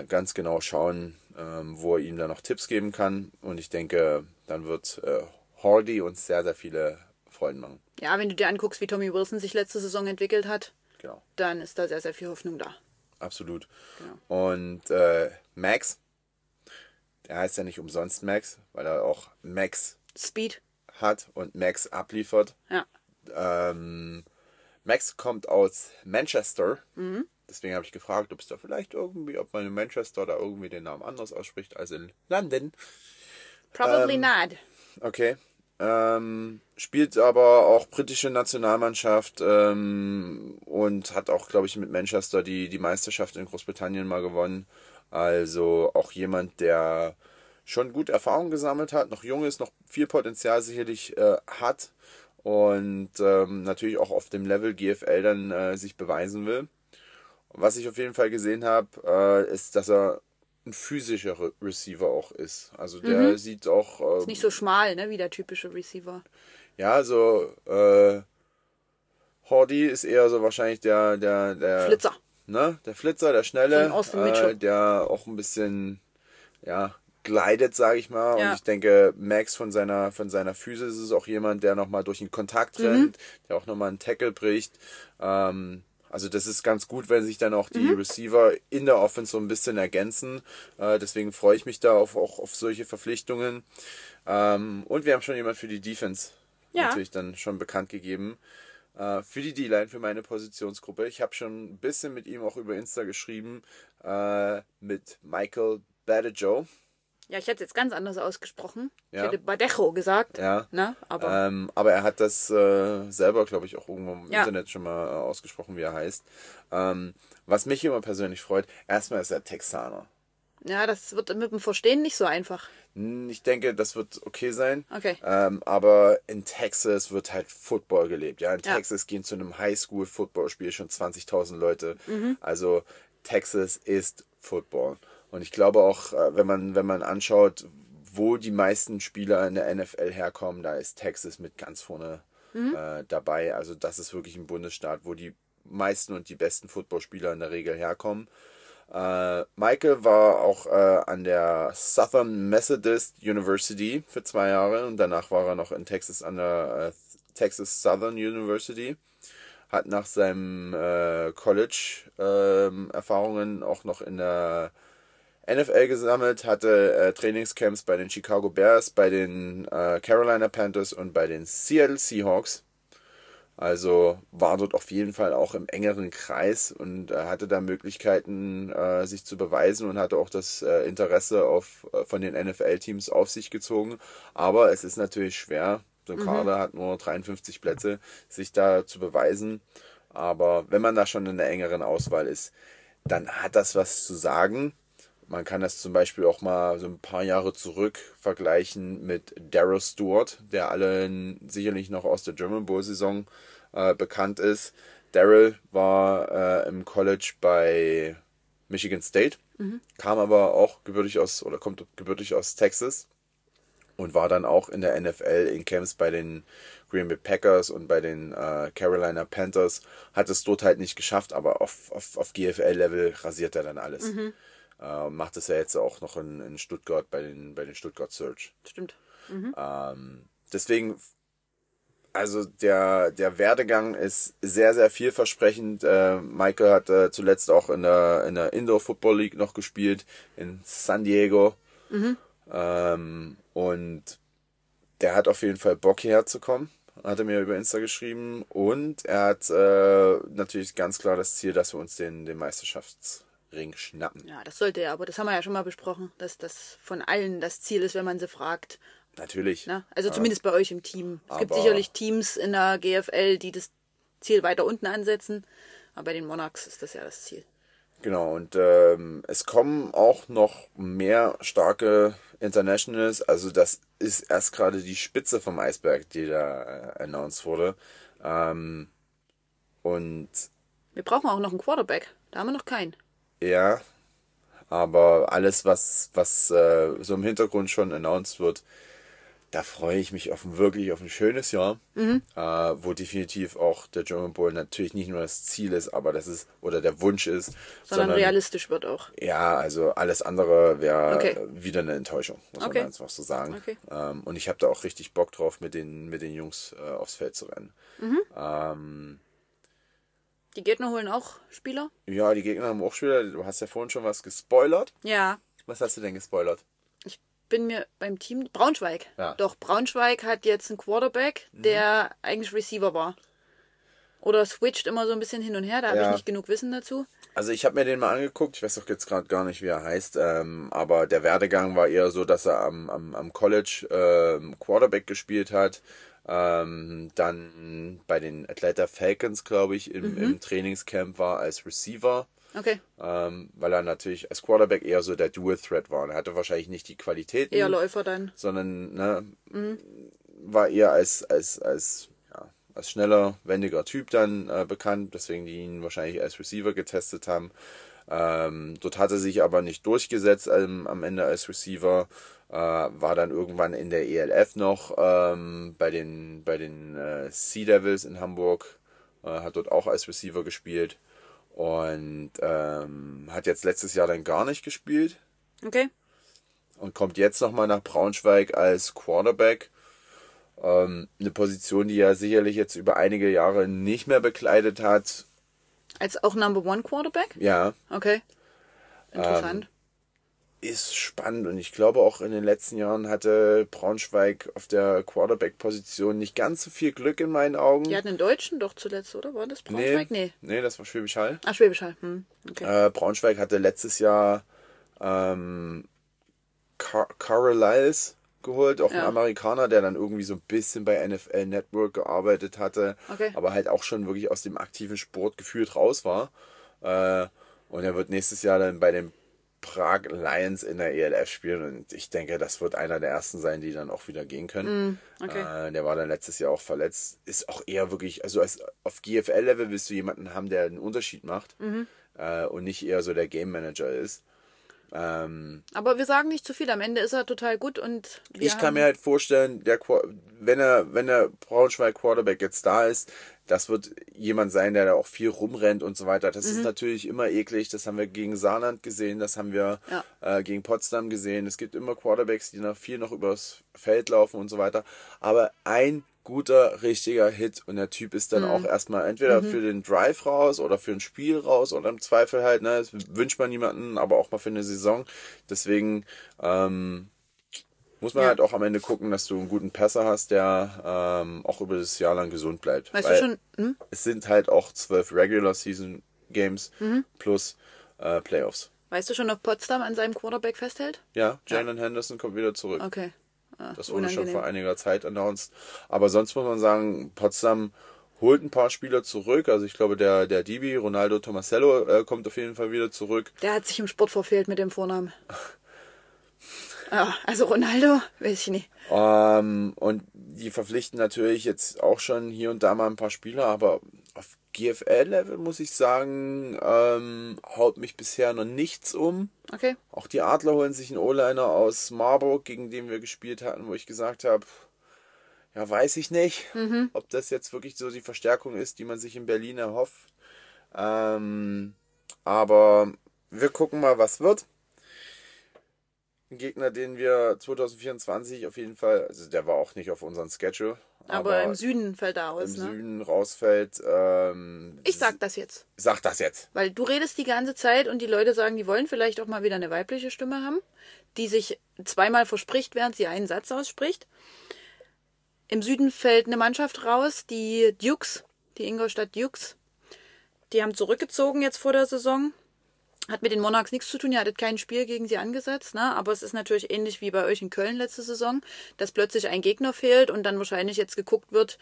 äh, ganz genau schauen, ähm, wo er ihm da noch Tipps geben kann. Und ich denke, dann wird äh, Hardy uns sehr, sehr viele Freuden machen.
Ja, wenn du dir anguckst, wie Tommy Wilson sich letzte Saison entwickelt hat,
Genau,
dann ist da sehr, sehr viel Hoffnung da.
absolut.
Genau.
Und äh, Max, der heißt ja nicht umsonst Max, weil er auch Max
Speed,
hat und Max abliefert.
ja.
Ähm, Max kommt aus Manchester.
Mhm.
Deswegen habe ich gefragt, ob es da vielleicht irgendwie, ob man in Manchester da irgendwie den Namen anders ausspricht als in London.
Probably
Ähm,
not.
Okay. Ähm, spielt aber auch britische Nationalmannschaft ähm, und hat auch, glaube ich, mit Manchester die, die Meisterschaft in Großbritannien mal gewonnen. Also auch jemand, der schon gut Erfahrung gesammelt hat, noch jung ist, noch viel Potenzial sicherlich äh, hat und ähm, natürlich auch auf dem Level GFL dann äh, sich beweisen will. Was ich auf jeden Fall gesehen habe, äh, ist, dass er ein physischer Re Receiver auch ist. Also der sieht auch äh,
Nicht so schmal, ne, wie der typische Receiver.
ja, also äh, Hordy ist eher so wahrscheinlich der der der
Flitzer.
ne, der Flitzer, der
So
schnelle, äh, der auch ein bisschen ja gleitet, sage ich mal.
Ja.
Und ich denke, Max von seiner von seiner Physis ist auch jemand, der noch mal durch den Kontakt
Mhm.
rennt, der auch noch mal einen Tackle bricht. Ähm, also das ist ganz gut, wenn sich dann auch die
Mhm.
Receiver in der Offense so ein bisschen ergänzen. Äh, deswegen freue ich mich da auf, auch auf solche Verpflichtungen. Ähm, und wir haben schon jemand für die Defense
Ja.
natürlich dann schon bekannt gegeben. Äh, für die D-Line, für meine Positionsgruppe. Ich habe schon ein bisschen mit ihm auch über Insta geschrieben, äh, mit Michael Badejo.
Ja, ich hätte es jetzt ganz anders ausgesprochen. Ich
Ja.
hätte Badejo gesagt.
Ja.
Ne? Aber
Ähm, aber er hat das äh, selber, glaube ich, auch irgendwo im
Ja.
Internet schon mal äh, ausgesprochen, wie er heißt. Ähm, was mich immer persönlich freut, erstmal ist er Texaner.
ja, das wird mit dem Verstehen nicht so einfach.
Hm, Ich denke, das wird okay sein.
Okay.
Ähm, aber in Texas wird halt Football gelebt. Ja, in
Ja.
Texas gehen zu einem Highschool-Football-Spiel schon 20.000 Leute.
Mhm.
Also Texas ist Football. Und ich glaube auch, äh, wenn man, wenn man anschaut, wo die meisten Spieler in der NFL herkommen, da ist Texas mit ganz vorne
Mhm.
äh, dabei. Also das ist wirklich ein Bundesstaat, wo die meisten und die besten Footballspieler in der Regel herkommen. Äh, Michael war auch äh, an der Southern Methodist University für zwei Jahre und danach war er noch in Texas an der äh, Texas Southern University. Hat nach seinem äh, College ähm, Erfahrungen auch noch in der NFL gesammelt, hatte äh, Trainingscamps bei den Chicago Bears, bei den äh, Carolina Panthers und bei den Seattle Seahawks. Also war dort auf jeden Fall auch im engeren Kreis und äh, hatte da Möglichkeiten, äh, sich zu beweisen und hatte auch das äh, Interesse auf, äh, von den NFL-Teams auf sich gezogen. Aber es ist natürlich schwer. So ein Kader hat nur 53 Plätze, sich da zu beweisen. Aber wenn man da schon in der engeren Auswahl ist, dann hat das was zu sagen. Man kann das zum Beispiel auch mal so ein paar Jahre zurück vergleichen mit Darrow Stewart, der allen sicherlich noch aus der German Bowl Saison äh, bekannt ist. Daryl war äh, im College bei Michigan State, kam aber auch gebürtig aus oder kommt gebürtig aus Texas und war dann auch in der NFL in Camps bei den Green Bay Packers und bei den äh, Carolina Panthers. Hat es dort halt nicht geschafft, aber auf, auf, auf GFL-Level rasiert er dann alles. Äh, macht es ja jetzt auch noch in, in Stuttgart bei den, bei den Stuttgart Search.
Stimmt.
Ähm, deswegen, also der, der Werdegang ist sehr, sehr vielversprechend. Äh, Michael hat äh, zuletzt auch in der, in der Indoor Football League noch gespielt in San Diego. Ähm, und der hat auf jeden Fall Bock hierher zu kommen. Hat er mir über Insta geschrieben. Und er hat äh, natürlich ganz klar das Ziel, dass wir uns den, den Meisterschaftsring schnappen.
Ja, das sollte er, aber das haben wir ja schon mal besprochen, dass das von allen das Ziel ist, wenn man sie fragt.
Natürlich.
Ne? Also zumindest bei euch im Team. Es gibt
Aber-
sicherlich Teams in der GFL, die das Ziel weiter unten ansetzen. Aber bei den Monarchs ist das ja das Ziel.
Genau, und ähm, es kommen auch noch mehr starke Internationals. Also das ist erst gerade die Spitze vom Eisberg, die da äh, announced wurde. Ähm, und
Wir brauchen auch noch einen Quarterback. Da haben wir noch keinen.
Ja, aber alles, was, was äh, so im Hintergrund schon announced wird, da freue ich mich auf ein, wirklich auf ein schönes Jahr,
Mhm.
äh, wo definitiv auch der German Bowl natürlich nicht nur das Ziel ist, aber das ist oder der Wunsch ist,
Sondern, realistisch wird auch.
Ja, also alles andere wäre
Okay.
wieder eine Enttäuschung, muss
Okay.
man einfach so sagen.
Okay.
Ähm, und ich habe da auch richtig Bock drauf, mit den, mit den Jungs äh, aufs Feld zu rennen.
Mhm.
Ähm,
Die Gegner holen auch Spieler?
ja, die Gegner haben auch Spieler. Du hast ja vorhin schon was gespoilert.
Ja.
Was hast du denn gespoilert?
Ich bin mir beim Team. Braunschweig.
Ja. Mhm.
Doch, Braunschweig hat jetzt einen Quarterback, der eigentlich Receiver war. Oder switcht immer so ein bisschen hin und her, da habe
Ja.
ich nicht genug Wissen dazu.
Also ich habe mir den mal angeguckt, ich weiß auch jetzt gerade gar nicht, wie er heißt, ähm, aber der Werdegang war eher so, dass er am, am, am College ähm, Quarterback gespielt hat, ähm, dann bei den Atlanta Falcons, glaube ich, im, im Trainingscamp war als Receiver,
Okay.
ähm, weil er natürlich als Quarterback eher so der Dual Threat war. Und er hatte wahrscheinlich nicht die Qualitäten,
Eher Läufer dann.
sondern ne, war eher als, als, als, ja, als schneller, wendiger Typ dann äh, bekannt, deswegen die ihn wahrscheinlich als Receiver getestet haben. Ähm, dort hat er sich aber nicht durchgesetzt ähm, am Ende als Receiver, äh, war dann irgendwann in der ELF noch ähm, bei den, bei den äh, Sea Devils in Hamburg, äh, hat dort auch als Receiver gespielt und ähm, hat jetzt letztes Jahr dann gar nicht gespielt
Okay.
und kommt jetzt nochmal nach Braunschweig als Quarterback. Ähm, eine Position, die er sicherlich jetzt über einige Jahre nicht mehr bekleidet hat.
Als auch Number One Quarterback?
Ja,
Okay. Interessant.
Ist spannend und ich glaube auch in den letzten Jahren hatte Braunschweig auf der Quarterback-Position nicht ganz so viel Glück in meinen Augen.
Die hatten einen Deutschen doch zuletzt, oder? War das Braunschweig? Nee.
nee, das war Schwäbisch Hall.
Ach, Schwäbisch Hall. Hm. Okay.
Äh, Braunschweig hatte letztes Jahr ähm, Car Carlisle geholt, auch
Ja.
ein Amerikaner, der dann irgendwie so ein bisschen bei NFL Network gearbeitet hatte,
Okay.
aber halt auch schon wirklich aus dem aktiven Sport gefühlt raus war. Äh, und er wird nächstes Jahr dann bei den Prag Lions in der ELF spielen und ich denke, das wird einer der ersten sein, die dann auch wieder gehen können.
Mm, okay.
Äh, der war dann letztes Jahr auch verletzt. Ist auch eher wirklich, also als, auf GFL-Level willst du jemanden haben, der einen Unterschied macht
Mhm.
äh, und nicht eher so der Game Manager ist. Ähm,
Aber wir sagen nicht zu viel. Am Ende ist er total gut und
ich kann mir halt vorstellen, der, wenn er, wenn der Braunschweig Quarterback jetzt da ist, das wird jemand sein, der da auch viel rumrennt und so weiter. Das
Mhm.
ist natürlich immer eklig. Das haben wir gegen Saarland gesehen, das haben wir
Ja.
äh, gegen Potsdam gesehen. Es gibt immer Quarterbacks, die noch viel noch übers Feld laufen und so weiter. Aber ein guter, richtiger Hit und der Typ ist dann
Mhm.
auch erstmal entweder für den Drive raus oder für ein Spiel raus oder im Zweifel halt, ne, das wünscht man niemanden, aber auch mal für eine Saison. Deswegen, ähm, muss man
Ja.
halt auch am Ende gucken, dass du einen guten Passer hast, der ähm, auch über das Jahr lang gesund bleibt.
Weißt
Weil
du schon, hm?
Es sind halt auch zwölf Regular Season Games
Mhm.
plus äh, Playoffs.
weißt du schon, ob Potsdam an seinem Quarterback festhält?
Ja, Jalen Henderson kommt wieder zurück.
Okay. Ah,
Das wurde schon vor einiger Zeit announced. Aber sonst muss man sagen, Potsdam holt ein paar Spieler zurück. Also ich glaube, der, der Dibi, Ronaldo Tomasello, äh, kommt auf jeden Fall wieder zurück.
Der hat sich im Sport verfehlt mit dem Vornamen. Ja, also Ronaldo, weiß ich nicht.
Ähm, und die verpflichten natürlich jetzt auch schon hier und da mal ein paar Spieler, aber auf GFL-Level muss ich sagen, ähm, haut mich bisher noch nichts um.
Okay.
Auch die Adler holen sich einen O-Liner aus Marburg, gegen den wir gespielt hatten, wo ich gesagt habe, ja, weiß ich nicht, ob das jetzt wirklich so die Verstärkung ist, die man sich in Berlin erhofft. Ähm, aber wir gucken mal, was wird. ein Gegner, den wir 2024 auf jeden Fall, also der war auch nicht auf unserem Schedule.
Aber, im Süden fällt er aus,
im
ne?
Süden rausfällt. Ähm,
Ich sag das jetzt.
Sag das jetzt.
Weil du redest die ganze Zeit und die Leute sagen, die wollen vielleicht auch mal wieder eine weibliche Stimme haben, die sich zweimal verspricht, während sie einen Satz ausspricht. Im Süden fällt eine Mannschaft raus, die Dukes, die Ingolstadt Dukes. Die haben zurückgezogen jetzt vor der Saison. Hat mit den Monarchs nichts zu tun, ihr hattet kein Spiel gegen sie angesetzt, ne? aber es ist natürlich ähnlich wie bei euch in Köln letzte Saison, dass plötzlich ein Gegner fehlt und dann wahrscheinlich jetzt geguckt wird,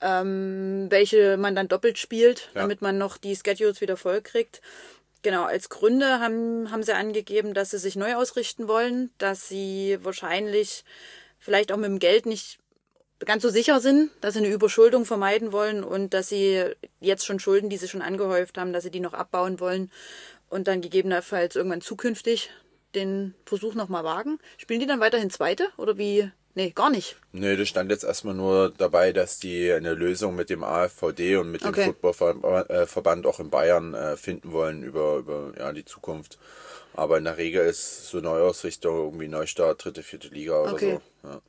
ähm, welche man dann doppelt spielt,
Ja.
damit man noch die Schedules wieder voll kriegt. Genau, als Gründe haben, haben sie angegeben, dass sie sich neu ausrichten wollen, dass sie wahrscheinlich vielleicht auch mit dem Geld nicht ganz so sicher sind, dass sie eine Überschuldung vermeiden wollen und dass sie jetzt schon Schulden, die sie schon angehäuft haben, dass sie die noch abbauen wollen und dann gegebenenfalls irgendwann zukünftig den Versuch nochmal wagen. Spielen die dann weiterhin Zweite oder wie? Nee, gar nicht.
Nö, das stand jetzt erstmal nur dabei, dass die eine Lösung mit dem AfVD und mit dem
Okay.
Footballverband auch in Bayern äh, finden wollen über, über ja, die Zukunft. Aber in der Regel ist so Neuausrichtung irgendwie Neustart, dritte, vierte Liga oder
Okay.
so. Ja.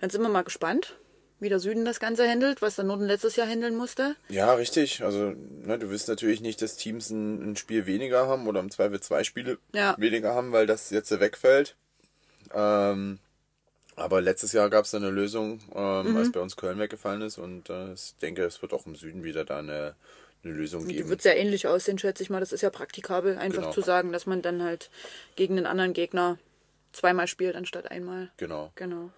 Dann sind wir mal gespannt, wie der Süden das Ganze handelt, was der Norden letztes Jahr handeln musste.
Ja, richtig. Also, ne, du willst natürlich nicht, dass Teams ein, ein Spiel weniger haben oder im Zweifel zwei Spiele
Ja.
weniger haben, weil das jetzt wegfällt. Ähm, aber letztes Jahr gab es eine Lösung, ähm,
Mhm.
als bei uns Köln weggefallen ist. Und äh, ich denke, es wird auch im Süden wieder da eine, eine Lösung
Die
geben.
wird sehr ähnlich aussehen, schätze ich mal. Das ist ja praktikabel, einfach
Genau.
zu sagen, dass man dann halt gegen den anderen Gegner zweimal spielt anstatt einmal.
Genau.
Genau.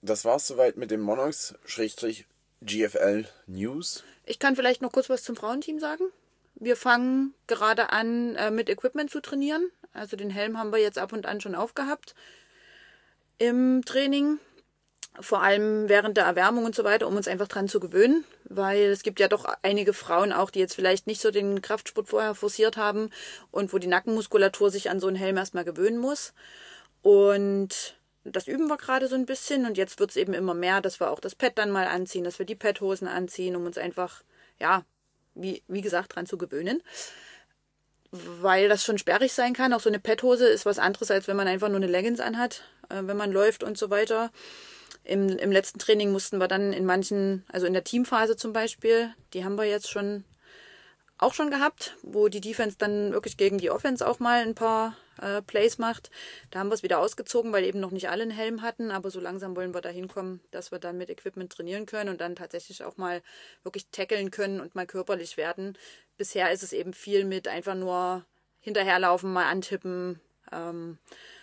Das war's soweit mit dem Monarchs-GFL News.
Ich kann vielleicht noch kurz was zum Frauenteam sagen. Wir fangen gerade an, äh, mit Equipment zu trainieren. Also den Helm haben wir jetzt ab und an schon aufgehabt im Training. Vor allem während der Erwärmung und so weiter, um uns einfach dran zu gewöhnen. Weil es gibt ja doch einige Frauen auch, die jetzt vielleicht nicht so den Kraftsport vorher forciert haben und wo die Nackenmuskulatur sich an so einen Helm erstmal gewöhnen muss. Und das üben wir gerade so ein bisschen und jetzt wird es eben immer mehr, dass wir auch das Pad dann mal anziehen, dass wir die Padhosen anziehen, um uns einfach, ja, wie, wie gesagt, dran zu gewöhnen. Weil das schon sperrig sein kann. Auch so eine Padhose ist was anderes, als wenn man einfach nur eine Leggings anhat, äh, wenn man läuft und so weiter. Im, Im letzten Training mussten wir dann in manchen, also in der Teamphase zum Beispiel, die haben wir jetzt schon auch schon gehabt, wo die Defense dann wirklich gegen die Offense auch mal ein paar äh, Plays macht. Da haben wir es wieder ausgezogen, weil eben noch nicht alle einen Helm hatten, aber so langsam wollen wir da hinkommen, dass wir dann mit Equipment trainieren können und dann tatsächlich auch mal wirklich tackeln können und mal körperlich werden. Bisher ist es eben viel mit einfach nur hinterherlaufen, mal antippen ähm,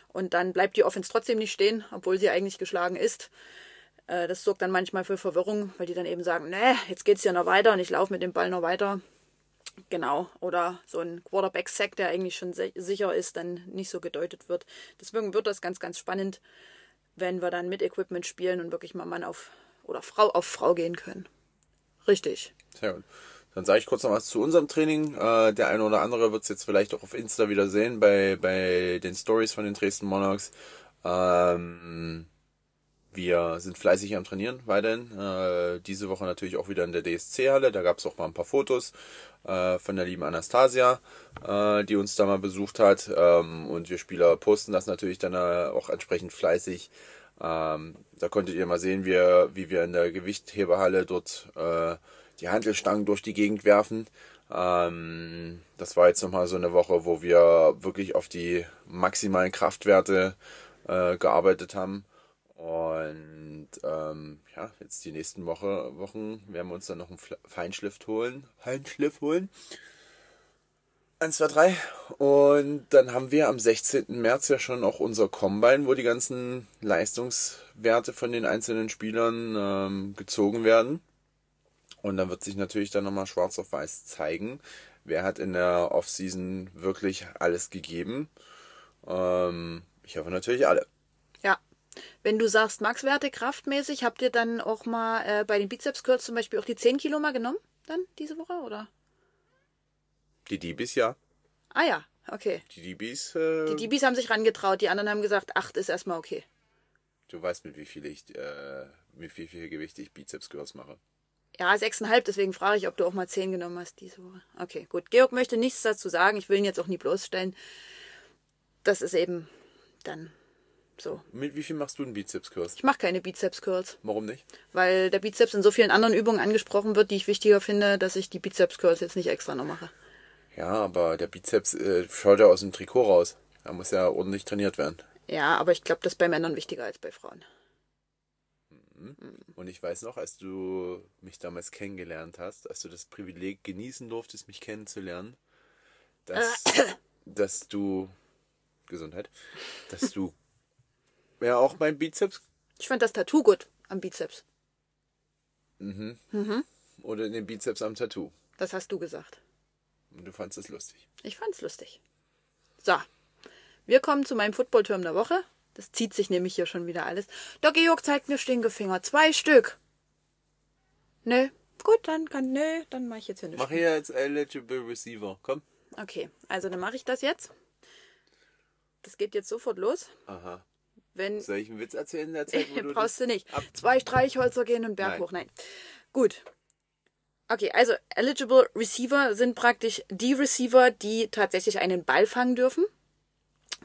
und dann bleibt die Offense trotzdem nicht stehen, obwohl sie eigentlich geschlagen ist. Äh, Das sorgt dann manchmal für Verwirrung, weil die dann eben sagen, nee, jetzt geht's ja noch weiter und ich laufe mit dem Ball noch weiter. Genau, oder so ein Quarterback-Sack, der eigentlich schon si- sicher ist, dann nicht so gedeutet wird. Deswegen wird das ganz, ganz spannend, wenn wir dann mit Equipment spielen und wirklich mal Mann auf oder Frau auf Frau gehen können. Richtig.
Sehr gut. Dann sage ich kurz noch was zu unserem Training. Äh, der eine oder andere wird es jetzt vielleicht auch auf Insta wieder sehen bei, bei den Stories von den Dresden Monarchs. Ähm, wir sind fleißig am Trainieren weiterhin. Äh, diese Woche natürlich auch wieder in der DSC-Halle. Da gab es auch mal ein paar Fotos äh, von der lieben Anastasia, äh, die uns da mal besucht hat. Ähm, und wir Spieler posten das natürlich dann äh, auch entsprechend fleißig. Ähm, da konntet ihr mal sehen, wie, wie wir in der Gewichtheberhalle dort äh, die Hantelstangen durch die Gegend werfen. Ähm, das war jetzt nochmal so eine Woche, wo wir wirklich auf die maximalen Kraftwerte äh, gearbeitet haben. Und ähm, ja, jetzt die nächsten Woche, Wochen werden wir uns dann noch einen Feinschliff holen. Feinschliff holen. 1, 2, 3. Und dann haben wir am 16. März ja schon auch unser Combine, wo die ganzen Leistungswerte von den einzelnen Spielern ähm, gezogen werden. Und dann wird sich natürlich dann nochmal schwarz auf weiß zeigen, wer hat in der Offseason wirklich alles gegeben. Ähm, ich hoffe natürlich alle.
Ja. Wenn du sagst Max-Werte kraftmäßig, habt ihr dann auch mal äh, bei den Bizeps-Curls zum Beispiel auch die 10 Kilo mal genommen? Dann diese Woche, oder?
Die DBs ja.
Ah ja, okay.
Die DBs, äh,
Die DBs haben sich rangetraut, die anderen haben gesagt, 8 ist erstmal okay.
du weißt mit wie viel ich, äh, mit wie viel Gewicht ich Bizeps Curls mache.
Ja, 6,5, deswegen frage ich, ob du auch mal 10 genommen hast diese Woche. Okay, gut. Georg möchte nichts dazu sagen, ich will ihn jetzt auch nie bloßstellen. das ist eben dann so.
Mit wie viel machst du einen Bizeps-Kurs?
Ich mache keine Bizeps-Curls,
Warum nicht?
weil der Bizeps in so vielen anderen Übungen angesprochen wird, die ich wichtiger finde, dass ich die Bizeps-Curls jetzt nicht extra noch mache.
Ja, aber der Bizeps äh, schaut ja aus dem Trikot raus. Er muss ja ordentlich trainiert werden.
Ja, aber ich glaube, das ist bei Männern wichtiger als bei Frauen.
Und ich weiß noch, als du mich damals kennengelernt hast, als du das Privileg genießen durftest, mich kennenzulernen, dass, dass du Gesundheit, dass du ja auch mein Bizeps
Ich fand das Tattoo gut am Bizeps.
oder den Bizeps am Tattoo.
Das hast du gesagt.
Und du fandst es lustig.
Ich fand's lustig. So, wir kommen zu meinem Footballturm der Woche. Das zieht sich nämlich hier schon wieder alles. Der Georg zeigt mir Stinkefinger. Zwei Stück. Nö. Gut, dann kann. Nö, dann mache ich jetzt hier nicht.
Mach hier als eligible Receiver. Komm.
Okay, also dann mache ich das jetzt. Das geht jetzt sofort los.
Aha.
Wenn.
Soll ich einen Witz erzählen in der Zeit, wo du
Brauchst du nicht.
ab
Zwei Streichholzer gehen und Berg
Nein.
hoch. Nein. Gut. Okay, also eligible Receiver sind praktisch die Receiver, die tatsächlich einen Ball fangen dürfen,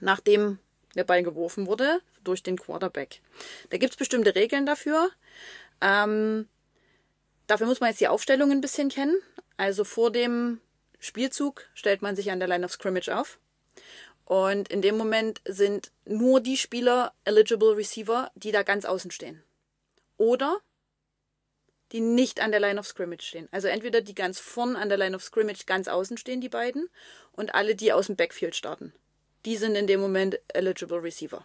nachdem der Ball geworfen wurde durch den Quarterback. Da gibt's bestimmte Regeln dafür. Ähm, dafür muss man jetzt die Aufstellung ein bisschen kennen. Also vor dem Spielzug stellt man sich an der Line of Scrimmage auf. Und in dem Moment sind nur die Spieler eligible Receiver, die da ganz außen stehen. Oder die nicht an der Line of Scrimmage stehen. Also entweder die ganz vorn an der Line of Scrimmage ganz außen stehen, die beiden, und alle, die aus dem Backfield starten. Die sind in dem Moment eligible Receiver.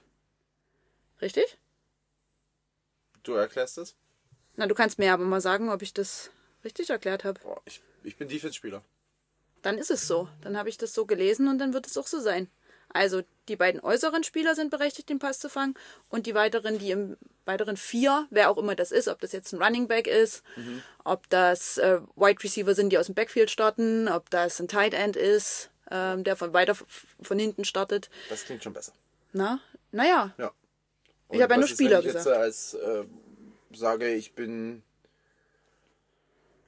Richtig?
Du erklärst das?
Na, du kannst mir aber mal sagen, ob ich das richtig erklärt habe.
Ich, ich bin Defense-Spieler.
Dann ist es so. Dann habe ich das so gelesen und dann wird es auch so sein. Also die beiden äußeren Spieler sind berechtigt, den Pass zu fangen und die weiteren, die im weiteren vier, wer auch immer das ist, ob das jetzt ein Running Back ist, ob das äh, Wide Receiver sind, die aus dem Backfield starten, ob das ein Tight End ist, ähm, der von weiter von hinten startet.
Das klingt schon besser.
Na, naja,
Ja.
Ich hab ja nur
ist,
Spieler
wenn ich
gesagt.
Jetzt als äh, sage, ich bin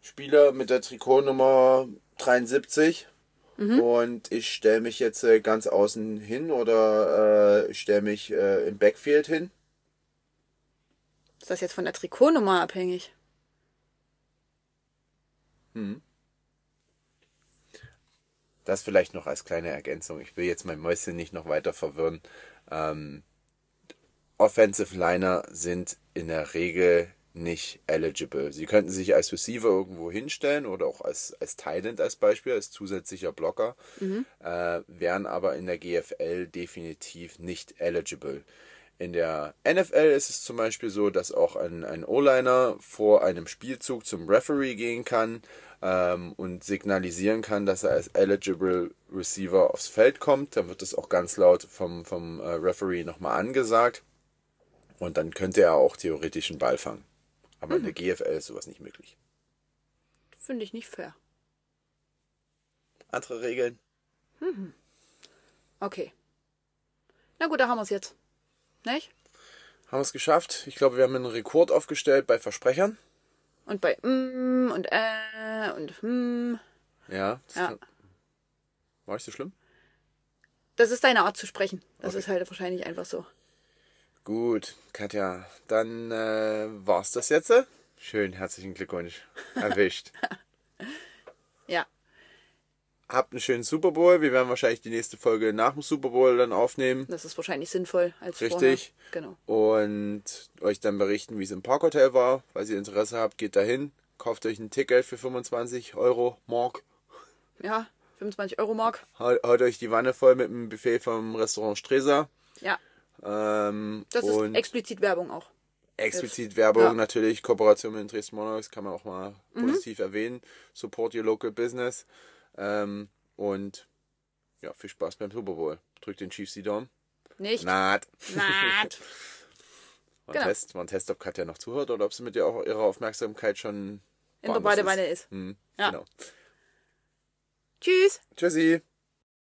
Spieler mit der Trikotnummer 73
Mhm.
und ich stelle mich jetzt äh, ganz außen hin oder äh, ich stelle mich äh, im Backfield hin.
ist das jetzt von der Trikotnummer abhängig?
Das vielleicht noch als kleine Ergänzung. Ich will jetzt mein Mäuschen nicht noch weiter verwirren. Ähm, Offensive Liner sind in der Regel nicht eligible. Sie könnten sich als Receiver irgendwo hinstellen oder auch als, als Tight als Beispiel, als zusätzlicher Blocker, äh, wären aber in der GFL definitiv nicht eligible. In der NFL ist es zum Beispiel so, dass auch ein, ein O-Liner vor einem Spielzug zum Referee gehen kann ähm, und signalisieren kann, dass er als eligible Receiver aufs Feld kommt. Dann wird das auch ganz laut vom, vom äh, Referee nochmal angesagt. Und dann könnte er auch theoretisch einen Ball fangen. Aber in der GFL ist sowas nicht möglich.
Finde ich nicht fair.
Andere Regeln?
Okay. Na gut, da haben wir es jetzt. Nicht?
Haben wir es geschafft. Ich glaube, wir haben einen Rekord aufgestellt bei Versprechern.
Und bei mm und äh und hm.
Ja. das
Ja.
kann- War ich so schlimm?
Das ist deine Art zu sprechen. Das
Okay.
ist halt wahrscheinlich einfach so.
Gut, Katja, dann äh, war's das jetzt. Schön, herzlichen Glückwunsch. Erwischt.
Ja.
Habt einen schönen Super Bowl. Wir werden wahrscheinlich die nächste Folge nach dem Super Bowl dann aufnehmen.
Das ist wahrscheinlich sinnvoll als
Richtig.
vorher. Genau.
Und euch dann berichten, wie es im Parkhotel war. Falls ihr Interesse habt, geht dahin. Kauft euch ein Ticket für 25 Euro Mark.
Ja, 25 Euro Mark.
Haut, haut euch die Wanne voll mit dem Buffet vom Restaurant Stresa.
Ja,
Ähm,
das ist explizit Werbung auch.
explizit Werbung
Ja.
natürlich. Kooperation mit den Dresden Monarchs kann man auch mal
Mhm.
positiv erwähnen. Support your local business. Ähm, und ja, viel Spaß beim Super Bowl. Drückt den Chiefs die Daumen.
Nicht?
Naht.
Naht.
War ein
Genau.
Test, war ein Test, ob Katja noch zuhört oder ob sie mit ihr auch ihrer Aufmerksamkeit schon
In der
woanders
Badewanne ist.
Hm,
Ja.
Genau.
Tschüss.
Tschüssi.